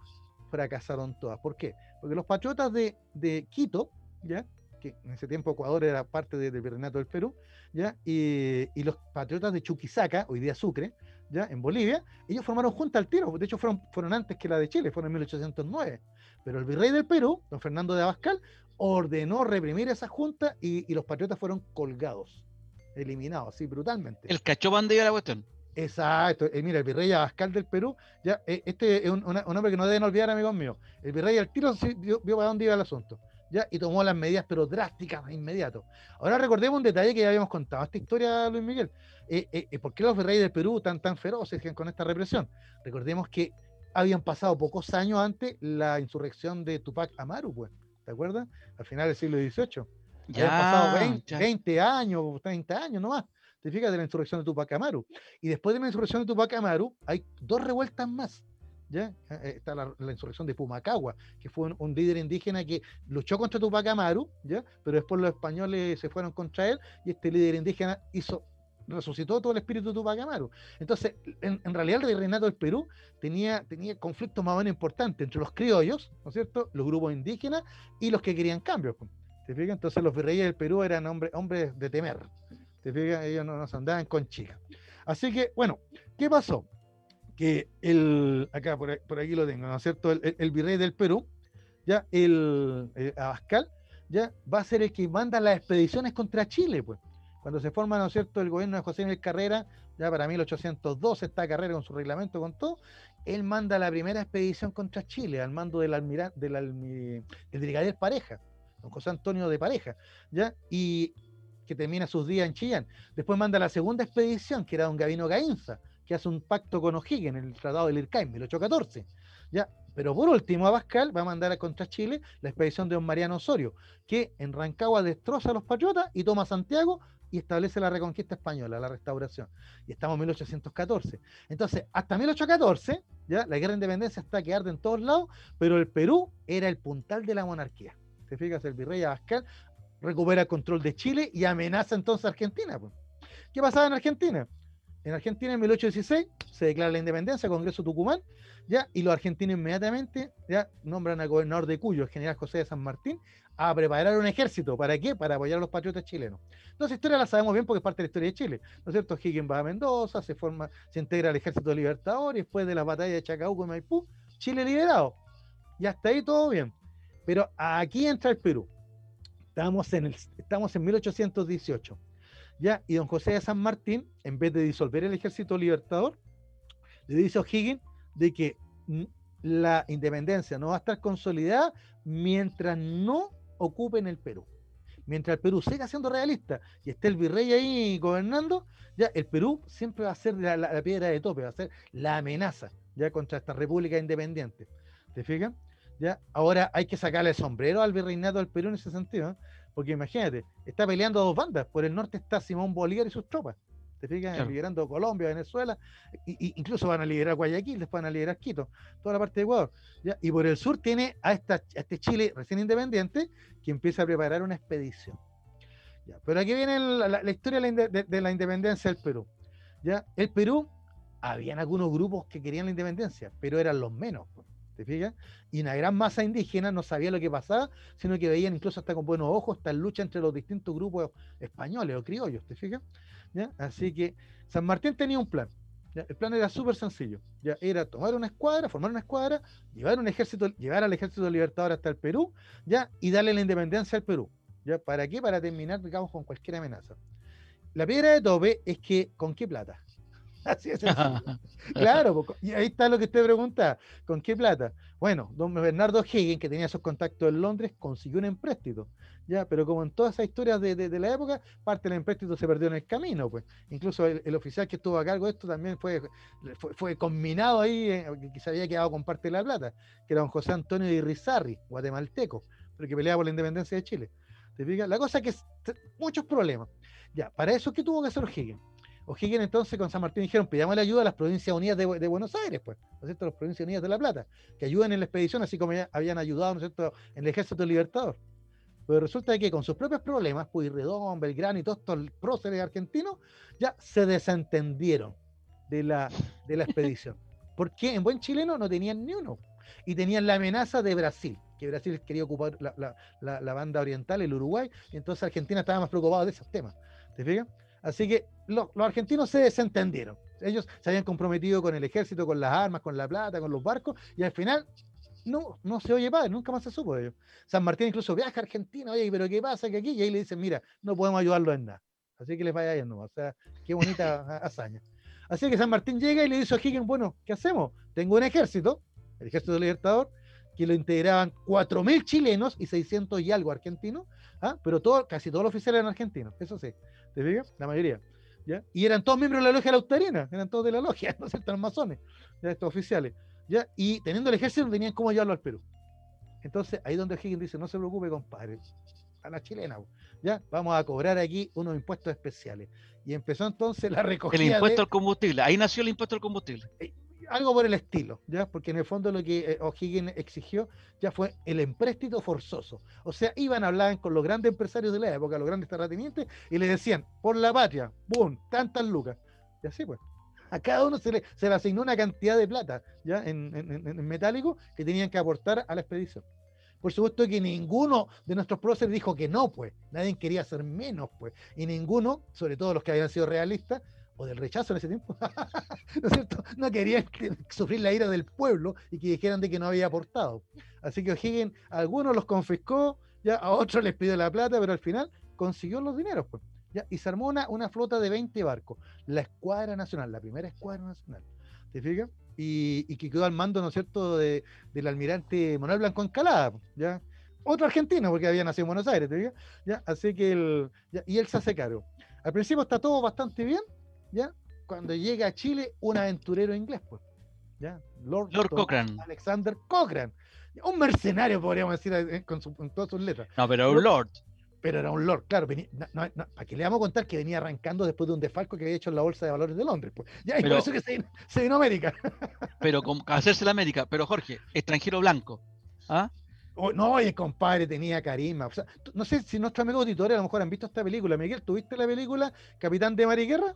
Fracasaron todas. ¿Por qué? Porque los patriotas de, de Quito, ¿ya? Que en ese tiempo Ecuador era parte del Virreinato del Perú, ¿ya? Y, y, los patriotas de Chuquisaca, hoy día Sucre, ¿ya? En Bolivia, ellos formaron junta al tiro, de hecho fueron, fueron antes que la de Chile, fueron en 1809. Pero el virrey del Perú, don Fernando de Abascal, ordenó reprimir esa junta y, y los patriotas fueron colgados, eliminados, así brutalmente. El cachó bandera la cuestión. Exacto, eh, mira, el virrey Abascal del Perú, ya, eh, este es un, hombre que no deben olvidar, amigos míos. El virrey al tiro vio, vio para dónde iba el asunto. ¿Ya? y tomó las medidas, pero drásticas de inmediato. Ahora recordemos un detalle que ya habíamos contado, esta historia, Luis Miguel. Eh, eh, eh ¿Por qué los virreyes del Perú tan, tan feroces con esta represión? Recordemos que habían pasado pocos años antes la insurrección de Tupac Amaru, pues, ¿te acuerdas? Al final del siglo XVIII. Ya, habían pasado 20, años, 30 años nomás. Te fijas de la insurrección de Tupac Amaru. Y después de la insurrección de Tupac Amaru, hay dos revueltas más ¿ya? Eh, está la, insurrección de Pumacagua, que fue un, líder indígena que luchó contra Tupac Amaru, ¿ya? pero después los españoles se fueron contra él y este líder indígena hizo resucitó todo el espíritu de Tupac Amaru. Entonces, en, realidad el virreinato del Perú tenía, tenía conflictos más o menos importantes entre los criollos, ¿no es cierto?, los grupos indígenas y los que querían cambios. ¿Te fijas? Entonces los virreyes del Perú eran hombres, hombres de temer. ¿Te fijas? Ellos no nos andaban con chicas. Así que, bueno, ¿qué pasó? Que el, acá por, aquí lo tengo, ¿no es cierto? El, virrey del Perú, ya, el, Abascal, ya va a ser el que manda las expediciones contra Chile, pues. Cuando se forma, ¿no es cierto?, el gobierno de José Miguel Carrera, ya para 1812 está Carrera con su reglamento, con todo, él manda la primera expedición contra Chile al mando del almirante, del el brigadier Pareja, don José Antonio de Pareja, ¿ya? Y que termina sus días en Chillán. Después manda la segunda expedición, que era don Gavino Gainza, que hace un pacto con O'Higgins el Tratado del IRCA en 1814. ¿ya? Pero por último, Abascal va a mandar a contra Chile la expedición de don Mariano Osorio, que en Rancagua destroza a los patriotas y toma Santiago y establece la reconquista española, la restauración. Y estamos en 1814. Entonces, hasta 1814, ¿ya? la guerra de independencia está que arde en todos lados, pero el Perú era el puntal de la monarquía. ¿Te fijas? El virrey Abascal recupera el control de Chile y amenaza entonces a Argentina. ¿Qué pasaba en Argentina? En Argentina en 1816 se declara la independencia, Congreso Tucumán, ya, y los argentinos inmediatamente ya nombran al gobernador de Cuyo, el general José de San Martín, a preparar un ejército. ¿Para qué? Para apoyar a los patriotas chilenos. Entonces, historia la sabemos bien porque es parte de la historia de Chile. ¿No es cierto? Higgins va a Mendoza, se forma, se integra al ejército libertador y después de la batalla de Chacabuco y Maipú, Chile liberado. Y hasta ahí todo bien. Pero aquí entra el Perú. Estamos en, el, estamos en 1818. ¿Ya? Y don José de San Martín, en vez de disolver el ejército libertador, le dice a O'Higgins de que la independencia no va a estar consolidada mientras no ocupen el Perú. Mientras el Perú siga siendo realista y esté el virrey ahí gobernando, ya el Perú siempre va a ser la, piedra de tope, va a ser la amenaza ya contra esta república independiente. ¿Te fijas? ¿Ya? Ahora hay que sacarle el sombrero al virreinato del Perú en ese sentido, ¿eh? Porque imagínate, está peleando a dos bandas. Por el norte está Simón Bolívar y sus tropas. ¿Te fijas? Liberando Colombia, Venezuela, y, incluso van a liberar Guayaquil, después van a liberar Quito, toda la parte de Ecuador. ¿ya? Y por el sur tiene a, esta, este Chile recién independiente que empieza a preparar una expedición. ¿ya? Pero aquí viene la, historia de la, independencia del Perú. ¿ya? El Perú, habían algunos grupos que querían la independencia, pero eran los menos. ¿Te fijas? Y una gran masa indígena no sabía lo que pasaba, sino que veían incluso hasta con buenos ojos esta lucha entre los distintos grupos españoles o criollos, ¿te fijas? Así que San Martín tenía un plan. El plan era súper sencillo. ¿ya? Era tomar una escuadra, formar una escuadra, llevar un ejército, llevar al ejército libertador hasta el Perú, ¿ya? Y darle la independencia al Perú. ¿ya? ¿Para qué? Para terminar, digamos, con cualquier amenaza. La piedra de tope es que, ¿con qué plata? Así es claro, y ahí está lo que usted pregunta, ¿con qué plata? Bueno, don Bernardo Higgins, que tenía esos contactos en Londres, consiguió un empréstito, ya, pero como en todas esas historias de, la época, parte del empréstito se perdió en el camino, pues. Incluso el, oficial que estuvo a cargo de esto también fue, fue, combinado ahí, eh, que se había quedado con parte de la plata, que era don José Antonio de Irizarri, guatemalteco, pero que peleaba por la independencia de Chile. ¿Te La cosa es que muchos problemas. Ya, para eso, ¿qué tuvo que hacer Higgins? O'Higgins entonces con San Martín dijeron, la ayuda a las Provincias Unidas de, Buenos Aires, pues, ¿no es cierto? Las Provincias Unidas de La Plata, que ayuden en la expedición, así como habían ayudado, ¿no es cierto?, en el Ejército Libertador. Pero resulta que con sus propios problemas, Puyredón, Belgrano y todos estos próceres argentinos, ya se desentendieron de la, de la expedición. Porque en buen chileno no tenían ni uno. Y tenían la amenaza de Brasil, que Brasil quería ocupar la, banda oriental, el Uruguay, y entonces Argentina estaba más preocupada de esos temas. ¿Te fijas? Así que los argentinos se desentendieron. Ellos se habían comprometido con el ejército, con las armas, con la plata, con los barcos, y al final no, no se oye padre, nunca más se supo de ellos. San Martín incluso viaja a Argentina, oye, pero ¿qué pasa que aquí? Y ahí le dicen, mira, no podemos ayudarlo en nada. Así que les vaya yendo, o sea, qué bonita hazaña. Así que San Martín llega y le dice a Higgins, bueno, ¿qué hacemos? Tengo un ejército, el ejército del Libertador, que lo integraban 4.000 chilenos y 600 y algo argentinos, ¿ah? pero todo, casi todos los oficiales eran argentinos, eso sí. ¿Te fijas? La mayoría. ¿ya? Y eran todos miembros de la logia lautarina, eran todos de la logia, ¿no cierto? masones, ¿ya? estos oficiales. ¿ya? Y teniendo el ejército, no tenían cómo llevarlo al Perú. Entonces, ahí donde Higgins dice, no se preocupe, compadre, a la chilena, ¿ya? Vamos a cobrar aquí unos impuestos especiales. Y empezó entonces la recogida. El impuesto al combustible, ahí nació el impuesto al combustible. Algo por el estilo, ¿ya? Porque en el fondo lo que eh, O'Higgins exigió ya fue el empréstito forzoso. O sea, iban a hablar con los grandes empresarios de la época, los grandes terratenientes, y le decían, por la patria, ¡boom! Tantas lucas. Y así pues. A cada uno se le, se le asignó una cantidad de plata, ¿ya? En, en, metálico que tenían que aportar a la expedición. Por supuesto que ninguno de nuestros próceres dijo que no, pues. Nadie quería hacer menos, pues. Y ninguno, sobre todo los que habían sido realistas, o del rechazo en ese tiempo, ¿no es cierto? No querían sufrir la ira del pueblo y que dijeran de que no había aportado. Así que O'Higgins algunos los confiscó, ya a otros les pidió la plata, pero al final consiguió los dineros, pues. ¿ya? Y se armó una, una flota de 20 barcos, la Escuadra Nacional, la primera Escuadra Nacional. ¿Te fijas? Y, y que quedó al mando, ¿no es cierto?, de, del almirante Manuel Blanco Encalada, ¿ya? Otro argentino, porque había nacido en Buenos Aires, ¿te fijas? ¿Ya? Así que él, y él se hace cargo. Al principio está todo bastante bien, ¿ya? Cuando llega a Chile, un aventurero inglés, pues, ¿ya? Lord, Cochrane. Alexander Cochrane. Un mercenario, podríamos decir, eh, con, todas sus letras. No, pero un lord. Pero era un lord, claro. para que le vamos a contar que venía arrancando después de un defalco que había hecho en la Bolsa de Valores de Londres. Pues. Ya, y por eso que se, se vino a América. pero con, hacerse la América. Pero Jorge, extranjero blanco. ¿Ah? no, oye, compadre, tenía carisma. no sé si nuestros amigos auditores a lo mejor han visto esta película. Miguel, ¿tuviste la película Capitán de Mar y Guerra?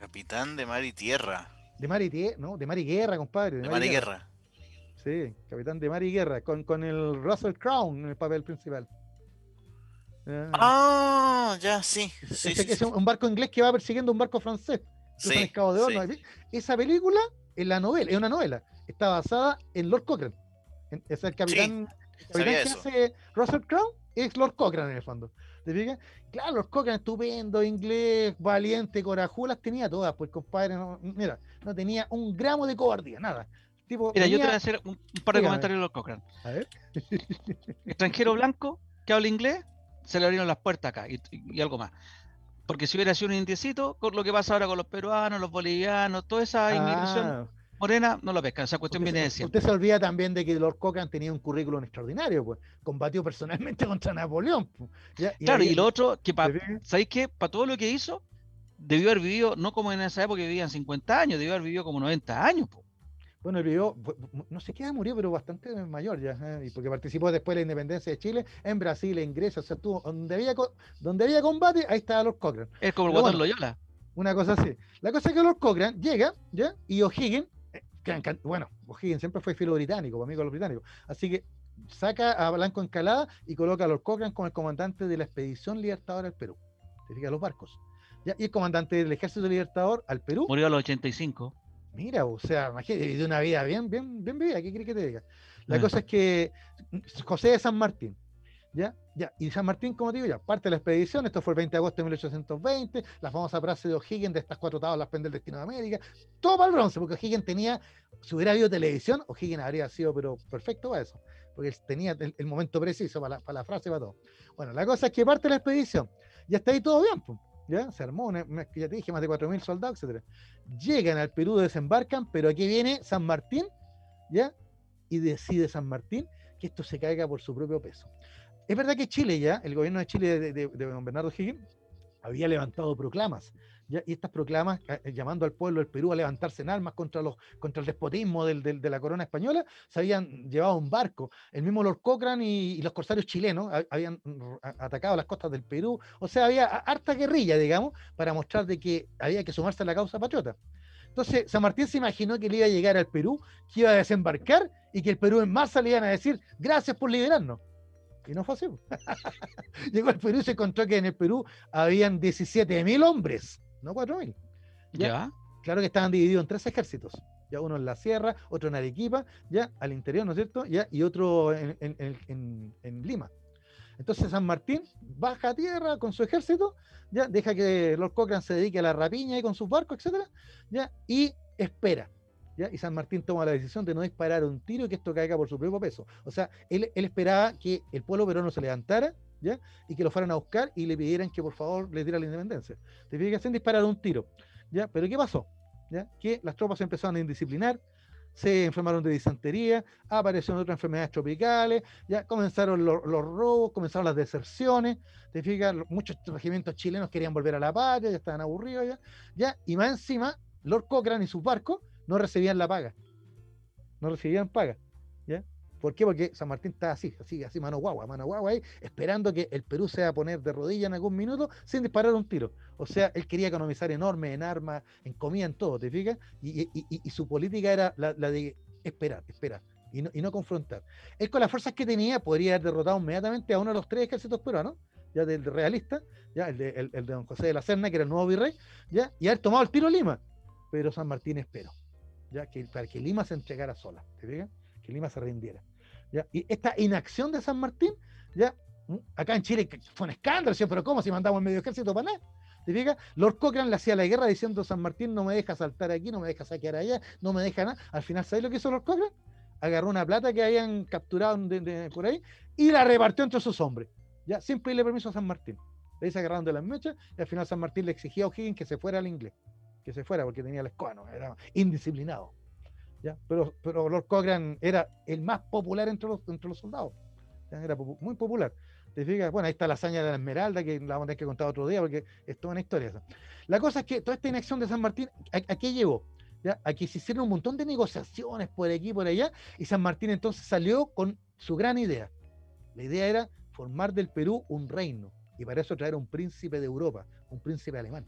Capitán de Mar y Tierra. De Mar y Tierra, no, de Mar y Guerra, compadre. De, Mar y Guerra. Sí, Capitán de Mar y Guerra, con, con el Russell Crown en el papel principal. Ah, ya, sí. sí, es un barco inglés que va persiguiendo un barco francés. Sí, de Esa película es la novela, es una novela. Está basada en Lord Cochrane. Es el capitán, el capitán que hace Russell Crown es Lord Cochrane en el fondo. ¿Te fijas? Claro, los Cochrane estupendo, inglés, valiente, corajulas, tenía todas, pues compadre, mira, no tenía un gramo de cobardía, nada. Tipo, mira, yo te voy a hacer un, par de comentarios de los Cochrane. A ver. Extranjero blanco que habla inglés, se le abrieron las puertas acá y, algo más. Porque si hubiera sido un indiecito, con lo que pasa ahora con los peruanos, los bolivianos, toda esa ah. Morena no lo pesca, esa cuestión viene de Usted se olvida también de que Lord Cochrane tenía un currículum extraordinario, pues. Combatió personalmente contra Napoleón. Pues. claro, y lo otro, que ¿sabéis qué? Para todo lo que hizo, debió haber vivido, no como en esa época que vivían 50 años, debió haber vivido como 90 años, pues. Bueno, él vivió, no sé qué murió, pero bastante mayor ya, ¿eh? y porque participó después de la independencia de Chile en Brasil, en Grecia, o sea, estuvo donde había, donde había combate, ahí estaba Lord Cochrane. Es como el Guatón Loyola. Una cosa así. La cosa es que Lord Cochrane llega, ¿ya? Y O'Higgins bueno, O'Higgins siempre fue filo británico, amigo de los británicos. Así que saca a Blanco Encalada y coloca a Lord Cochrane como el comandante de la expedición libertadora al Perú. Se fija los barcos. Y el comandante del ejército libertador al Perú. Murió a los 85. Mira, o sea, imagínate, vivió una vida bien, bien, bien vivida. ¿Qué quieres que te diga? La ah. cosa es que José de San Martín, ¿ya? Ya, y San Martín, como digo, ya parte de la expedición, esto fue el 20 de agosto de 1820, la famosa frase de O'Higgins de estas cuatro tablas pende el destino de América, todo para el bronce, porque O'Higgins tenía, si hubiera habido televisión, O'Higgins habría sido, pero perfecto para eso, porque tenía el, momento preciso para la, para la, frase, para todo. Bueno, la cosa es que parte de la expedición, ya está ahí todo bien, ¿ya? Se armó, ya te dije, más de 4.000 soldados, etc. Llegan al Perú, desembarcan, pero aquí viene San Martín, ¿ya? Y decide San Martín que esto se caiga por su propio peso. Es verdad que Chile ya, el gobierno de Chile de, don Bernardo Higgins, había levantado proclamas, y estas proclamas eh, llamando al pueblo del Perú a levantarse en armas contra, los, contra el despotismo del, de la corona española, se habían llevado un barco. El mismo Lord Cochrane y, los corsarios chilenos habían atacado las costas del Perú. O sea, había harta guerrilla, digamos, para mostrar de que había que sumarse a la causa patriota. Entonces, San Martín se imaginó que le iba a llegar al Perú, que iba a desembarcar y que el Perú en masa le iban a decir, gracias por liberarnos. Y no fue así. Llegó al Perú y se encontró que en el Perú habían 17.000 hombres, no 4.000. ¿Ya? ¿Ya? Claro que estaban divididos en tres ejércitos. Ya uno en la sierra, otro en Arequipa, ya al interior, ¿no es cierto? Ya, y otro en, en, en, Lima. Entonces San Martín baja a tierra con su ejército, ya deja que Lord Cochrane se dedique a la rapiña y con sus barcos, etcétera, ya, y espera y San Martín toma la decisión de no disparar un tiro y que esto caiga por su propio peso. O sea, él, esperaba que el pueblo peruano se levantara, ¿ya? Y que lo fueran a buscar y le pidieran que por favor le diera la independencia. Te que sin disparar un tiro, ¿ya? Pero ¿qué pasó? ¿Ya? Que las tropas empezaron a indisciplinar, se enfermaron de disentería, aparecieron otras enfermedades tropicales, ya comenzaron los, robos, comenzaron las deserciones, te fijas, muchos regimientos chilenos querían volver a la patria, ya estaban aburridos ya, y más encima, Lord Cochrane y sus barcos no recibían la paga. No recibían paga. ¿ya? ¿Por qué? Porque San Martín está así, así, así, mano guagua, mano guagua ahí, esperando que el Perú se va a poner de rodillas en algún minuto sin disparar un tiro. O sea, él quería economizar enorme en armas, en comida, en todo, ¿te fijas? Y, su política era la, de esperar, esperar. Y no, y no, confrontar. Él con las fuerzas que tenía podría haber derrotado inmediatamente a uno de los tres ejércitos peruanos, ya del realista, ya el de, el, de don José de la Serna, que era el nuevo virrey, ya, y haber tomado el tiro Lima. Pero San Martín esperó ¿ya? Que, para que Lima se entregara sola, ¿te Que Lima se rindiera. ¿ya? Y esta inacción de San Martín, ya, mm, acá en Chile fue un escándalo, pero ¿cómo si mandamos el medio ejército para nada? ¿Te fijas? Lord Cochrane le hacía la guerra diciendo San Martín no me deja saltar aquí, no me deja saquear allá, no me deja nada. Al final, ¿sabes lo que hizo Lord Cochrane? Agarró una plata que habían capturado por ahí y la repartió entre sus hombres, ya, sin pedirle permiso a San Martín. Le dice agarrando las mechas y al final San Martín le exigía a O'Higgins que se fuera al inglés se fuera porque tenía el escoano, era indisciplinado. ¿ya? Pero, pero Lord Cochrane era el más popular entre los, entre los soldados, era muy popular. ¿Te fijas? Bueno, ahí está la hazaña de la Esmeralda, que la vamos a tener que contar otro día porque es toda una historia. La cosa es que toda esta inacción de San Martín, ¿a, qué llevó? ¿Ya? A se hicieron un montón de negociaciones por aquí y por allá, y San Martín entonces salió con su gran idea. La idea era formar del Perú un reino, y para eso traer un príncipe de Europa, un príncipe alemán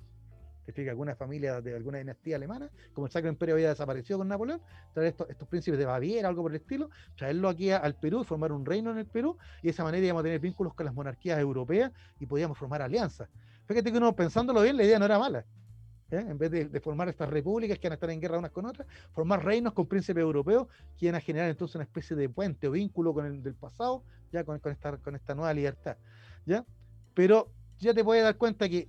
que alguna familia de alguna dinastía alemana, como el Sacro Imperio había desaparecido con Napoleón, traer estos, príncipes de Baviera, algo por el estilo, traerlo aquí al Perú, formar un reino en el Perú, y de esa manera íbamos a tener vínculos con las monarquías europeas y podíamos formar alianzas. Fíjate que uno pensándolo bien, la idea no era mala. ¿eh? En vez de, formar estas repúblicas que van a estar en guerra unas con otras, formar reinos con príncipes europeos que iban a generar entonces una especie de puente o vínculo con el del pasado, ya con, esta, con esta nueva libertad. ¿ya? Pero ya te puedes dar cuenta que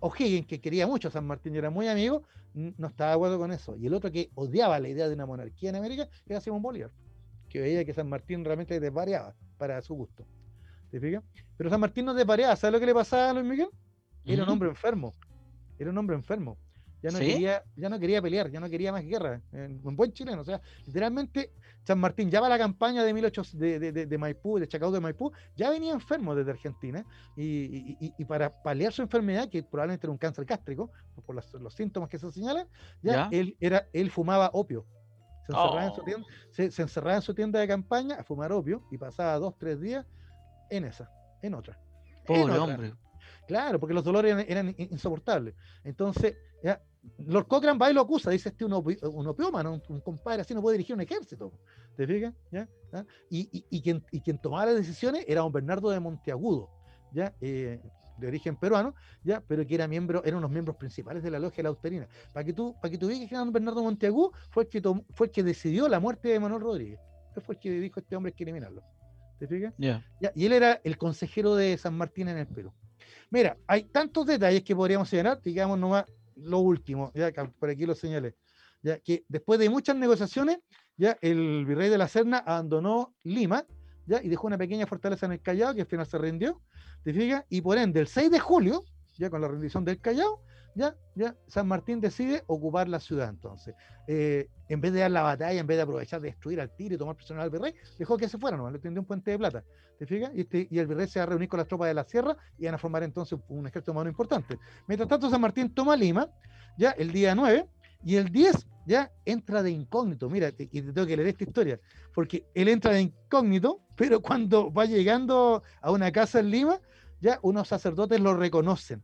O'Higgins, que quería mucho a San Martín y era muy amigo, no estaba de acuerdo con eso. Y el otro que odiaba la idea de una monarquía en América era Simón Bolívar, que veía que San Martín realmente desvariaba para su gusto. ¿Te fijas? Pero San Martín no desvariaba. ¿Sabes lo que le pasaba a Luis Miguel? Era un hombre enfermo. Era un hombre enfermo. Ya no, quería, ya no quería pelear, ya no quería más guerra. Un buen chileno. O sea, literalmente San Martín ya va a la campaña de, 18, de, de, de, Maipú, de Chacao de Maipú, ya venía enfermo desde Argentina y, para paliar su enfermedad, que probablemente era un cáncer gástrico, por los, síntomas que se señalan, ya, Él, era, él fumaba opio. Se encerraba, en su oh. tienda, se, encerraba en su tienda de campaña a fumar opio y pasaba dos, tres días en esa, en otra. Pobre hombre. Claro, porque los dolores eran, insoportables. Entonces, ya, Lord Cochrane va y lo acusa, dice este un, un opiómano, un, compadre así no puede dirigir un ejército. ¿Te fijas? ¿Ya? ¿Ah? Y, y, quien, y quien tomaba las decisiones era don Bernardo de Monteagudo, ¿ya? Eh, de origen peruano, ya, pero que era miembro, eran unos miembros principales de la logia de la Austerina. Para que tú, para que tú veas que don Bernardo Monteagudo fue el que fue el que decidió la muerte de Manuel Rodríguez. Fue el que dijo este hombre que eliminarlo. ¿Te fijas? Ya, y él era el consejero de San Martín en el Perú. Mira, hay tantos detalles que podríamos señalar, digamos nomás lo último, ya por aquí lo señalé, ya que después de muchas negociaciones, ya el virrey de la Serna abandonó Lima, ya y dejó una pequeña fortaleza en el Callao que al final se rindió, ¿te fijas? Y por ende, el 6 de julio, ya con la rendición del Callao, ya, ya San Martín decide ocupar la ciudad entonces. Eh, en vez de dar la batalla, en vez de aprovechar de destruir al tiro y tomar prisionero al virrey, dejó que se fuera nomás, le tendió un puente de plata. ¿Te fijas? Y, este, y, el virrey se va a reunir con las tropas de la sierra y van a formar entonces un ejército humano importante. Mientras tanto, San Martín toma Lima, ya el día 9, y el 10 ya entra de incógnito. Mira, y te tengo que leer esta historia, porque él entra de incógnito, pero cuando va llegando a una casa en Lima, ya unos sacerdotes lo reconocen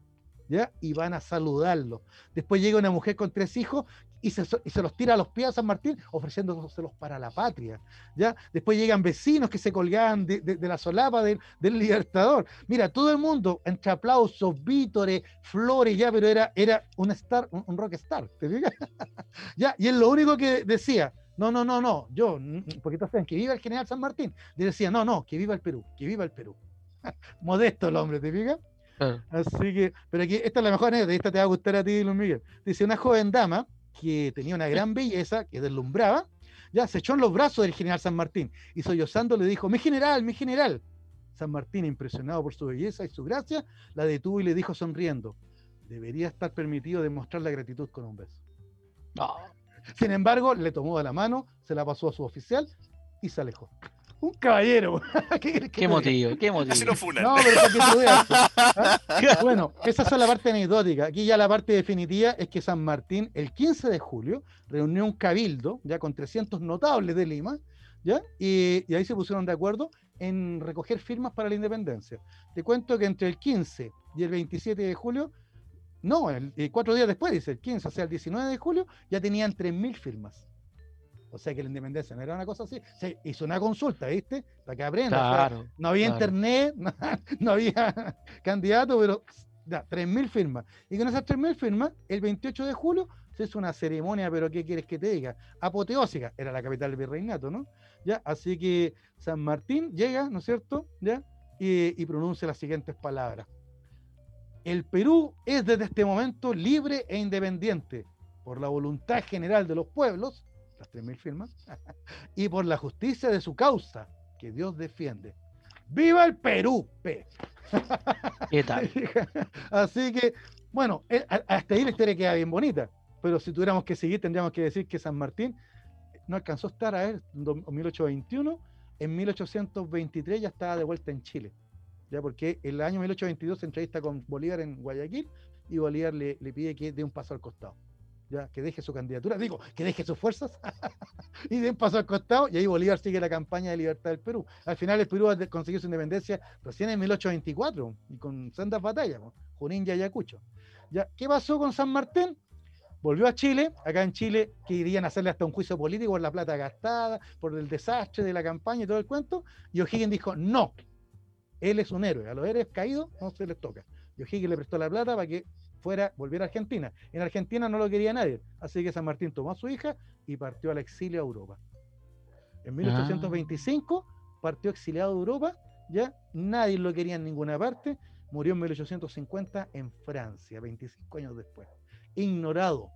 ¿ya? Y van a saludarlo. Después llega una mujer con tres hijos y se, los tira a los pies a San Martín ofreciéndoselos para la patria, ¿ya? Después llegan vecinos que se colgaban de, la solapa del, Libertador. Mira, todo el mundo, entre aplausos, vítores, flores, ya, pero era, era un star, un, rock star, ¿te fijas? ya, y es lo único que decía, no, no, no, no, yo, porque saben que viva el general San Martín. Le decía, no, no, que viva el Perú, que viva el Perú. Modesto el hombre, ¿te fijas? Así que, pero aquí, esta es la mejor anécdota, esta te va a gustar a ti, Luis Miguel. Dice, una joven dama que tenía una gran belleza, que deslumbraba, ya se echó en los brazos del general San Martín y sollozando le dijo, mi general, mi general. San Martín, impresionado por su belleza y su gracia, la detuvo y le dijo sonriendo, debería estar permitido demostrar la gratitud con un beso. Sin embargo, le tomó de la mano, se la pasó a su oficial y se alejó un caballero. ¿Qué, motivo? ¿Qué motivo? No, pero para que tú veas. ¿ah? Bueno, esa es la parte anecdótica. Aquí ya la parte definitiva es que San Martín, el 15 de julio, reunió un cabildo, ya con 300 notables de Lima, ¿ya? Y, ahí se pusieron de acuerdo en recoger firmas para la independencia. Te cuento que entre el 15 y el 27 de julio, no, el, cuatro días después, dice el 15, o sea, el 19 de julio, ya tenían 3.000 firmas. O sea que la independencia no era una cosa así. Se hizo una consulta, ¿viste? Para que aprenda. no había internet, no, había candidato, pero ya, 3.000 firmas. Y con esas 3.000 firmas, el 28 de julio se hizo una ceremonia, pero ¿qué quieres que te diga? Apoteósica. Era la capital del virreinato, ¿no? ¿Ya? Así que San Martín llega, ¿no es cierto? ¿Ya? Y, y pronuncia las siguientes palabras. El Perú es desde este momento libre e independiente por la voluntad general de los pueblos las 3.000 firmas, y por la justicia de su causa, que Dios defiende. ¡Viva el Perú! P! ¿Qué tal? Así que, bueno, eh, hasta ahí la historia queda bien bonita, pero si tuviéramos que seguir, tendríamos que decir que San Martín no alcanzó a estar a él en 1821, en 1823 ya estaba de vuelta en Chile, ya porque el año 1822 se entrevista con Bolívar en Guayaquil y Bolívar le, le pide que dé un paso al costado ya que deje su candidatura, digo, que deje sus fuerzas y den paso al costado y ahí Bolívar sigue la campaña de libertad del Perú. Al final el Perú consiguió su independencia recién en 1824 y con sendas batallas, Junín y Ayacucho. ¿Ya? ¿Qué pasó con San Martín? Volvió a Chile, acá en Chile querían hacerle hasta un juicio político por la plata gastada, por el desastre de la campaña y todo el cuento, y O'Higgins dijo, no, él es un héroe, a los héroes caídos no se les toca. Y O'Higgins le prestó la plata para que fuera, volviera a Argentina. En Argentina no lo quería nadie, así que San Martín tomó a su hija y partió al exilio a Europa. En 1825 partió exiliado a Europa, ya nadie lo quería en ninguna parte, murió en 1850 en Francia, 25 años después. Ignorado,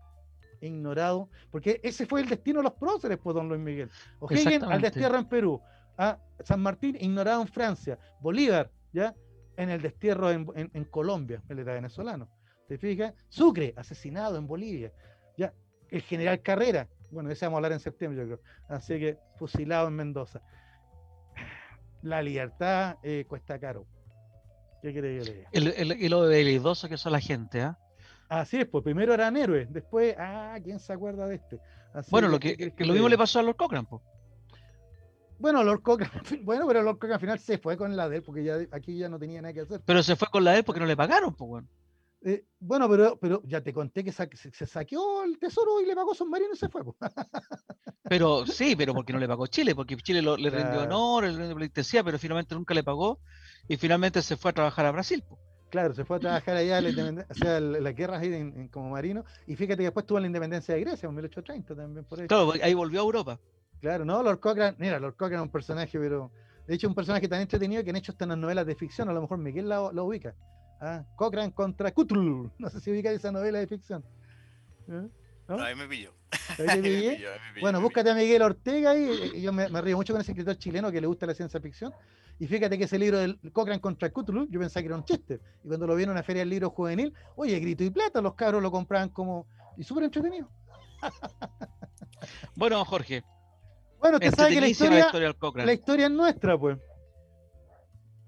ignorado, porque ese fue el destino de los próceres, pues, don Luis Miguel. O'Higgins al destierro en Perú, a San Martín ignorado en Francia, Bolívar, ¿ya? En el destierro en, en Colombia, él era venezolano. ¿Te fijas? Sucre, asesinado en Bolivia. Ya, el general Carrera, bueno, ese vamos a hablar en septiembre, yo creo. Así que fusilado en Mendoza. La libertad eh, cuesta caro. ¿Qué quiere que el, el, y lo delidoso que son la gente, ¿ah? Así es, pues primero eran héroes, después, ah, ¿quién se acuerda de este? bueno, lo que, lo mismo le pasó a Lord Cochran, pues. Bueno, Lord Cochran, bueno, pero Lord Cochran al final se fue con la de él, porque ya aquí ya no tenía nada que hacer. Pero se fue con la de él porque no le pagaron, pues, bueno. Eh, bueno, pero, pero ya te conté que se, saqueó el tesoro y le pagó submarino y se fue. pero sí, pero porque no le pagó Chile, porque Chile le rindió honor, le rindió pleitesía, pero finalmente nunca le pagó y finalmente se fue a trabajar a Brasil. Claro, se fue a trabajar allá, la o sea, las guerras ahí como marino, y fíjate que después tuvo la independencia de Grecia en 1830 también. Por ahí. Claro, ahí volvió a Europa. Claro, no, Lord Cochrane, mira, Lord Cochrane es un personaje, pero de hecho un personaje tan entretenido que han hecho estas novelas de ficción, a lo mejor Miguel lo ubica. ¿Ah? Cochrane contra Cthulhu. No sé si ubica esa novela de ficción. ¿Eh? ¿No? ahí me pilló. Bueno, búscate a Miguel Ortega y, yo me, río mucho con ese escritor chileno que le gusta la ciencia ficción. Y fíjate que ese libro del Cochrane contra Cthulhu, yo pensaba que era un chiste. Y cuando lo vi en una feria del libro juvenil, oye, grito y plata, los cabros lo compraban como. y súper entretenido. bueno, Jorge. Bueno, te sabes que la historia, la historia es nuestra, pues.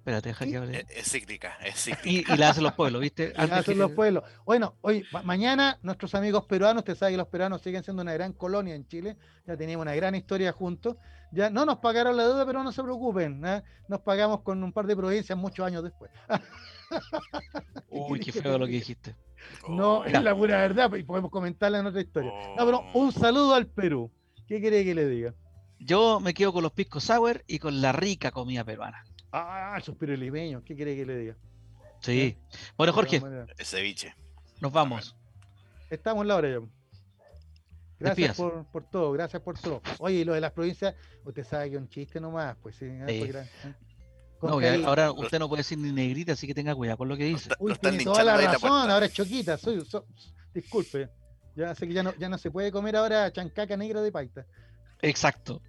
Espérate, deja que hable. Es, cíclica, es cíclica. Y, la hacen los pueblos, ¿viste? la hacen los pueblos. Bueno, hoy, mañana nuestros amigos peruanos, usted sabe que los peruanos siguen siendo una gran colonia en Chile, ya teníamos una gran historia juntos. Ya no nos pagaron la deuda, pero no se preocupen, ¿eh? nos pagamos con un par de provincias muchos años después. Uy, qué feo lo que dijiste. No, oh. es la pura verdad, y podemos comentarla en otra historia. No, pero un oh. saludo al Perú. ¿Qué quiere que le diga? Yo me quedo con los piscos sour y con la rica comida peruana. Ah, el suspiro limeño, ¿qué quiere que le diga? Sí. Bueno, Jorge. El ceviche. Nos vamos. Estamos en la hora ya. Gracias por, por, todo, gracias por todo. Oye, lo de las provincias, usted sabe que es un chiste nomás, pues sí. ¿eh? No, ahora usted no puede decir ni negrita, así que tenga cuidado con lo que dice. Uy, tiene toda la razón, ahora es choquita, soy, disculpe. Ya sé que ya no, ya no se puede comer ahora chancaca negra de paita. Exacto.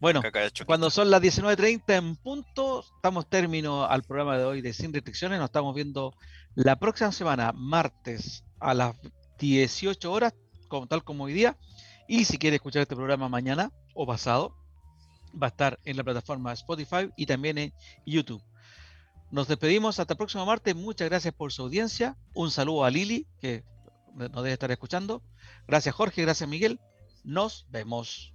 Bueno, cuando son las 19.30 en punto, estamos término al programa de hoy de Sin Restricciones. Nos estamos viendo la próxima semana, martes, a las 18 horas, como, tal como hoy día. Y si quiere escuchar este programa mañana o pasado, va a estar en la plataforma Spotify y también en YouTube. Nos despedimos hasta el próximo martes. Muchas gracias por su audiencia. Un saludo a Lili, que nos debe estar escuchando. Gracias Jorge, gracias Miguel. Nos vemos.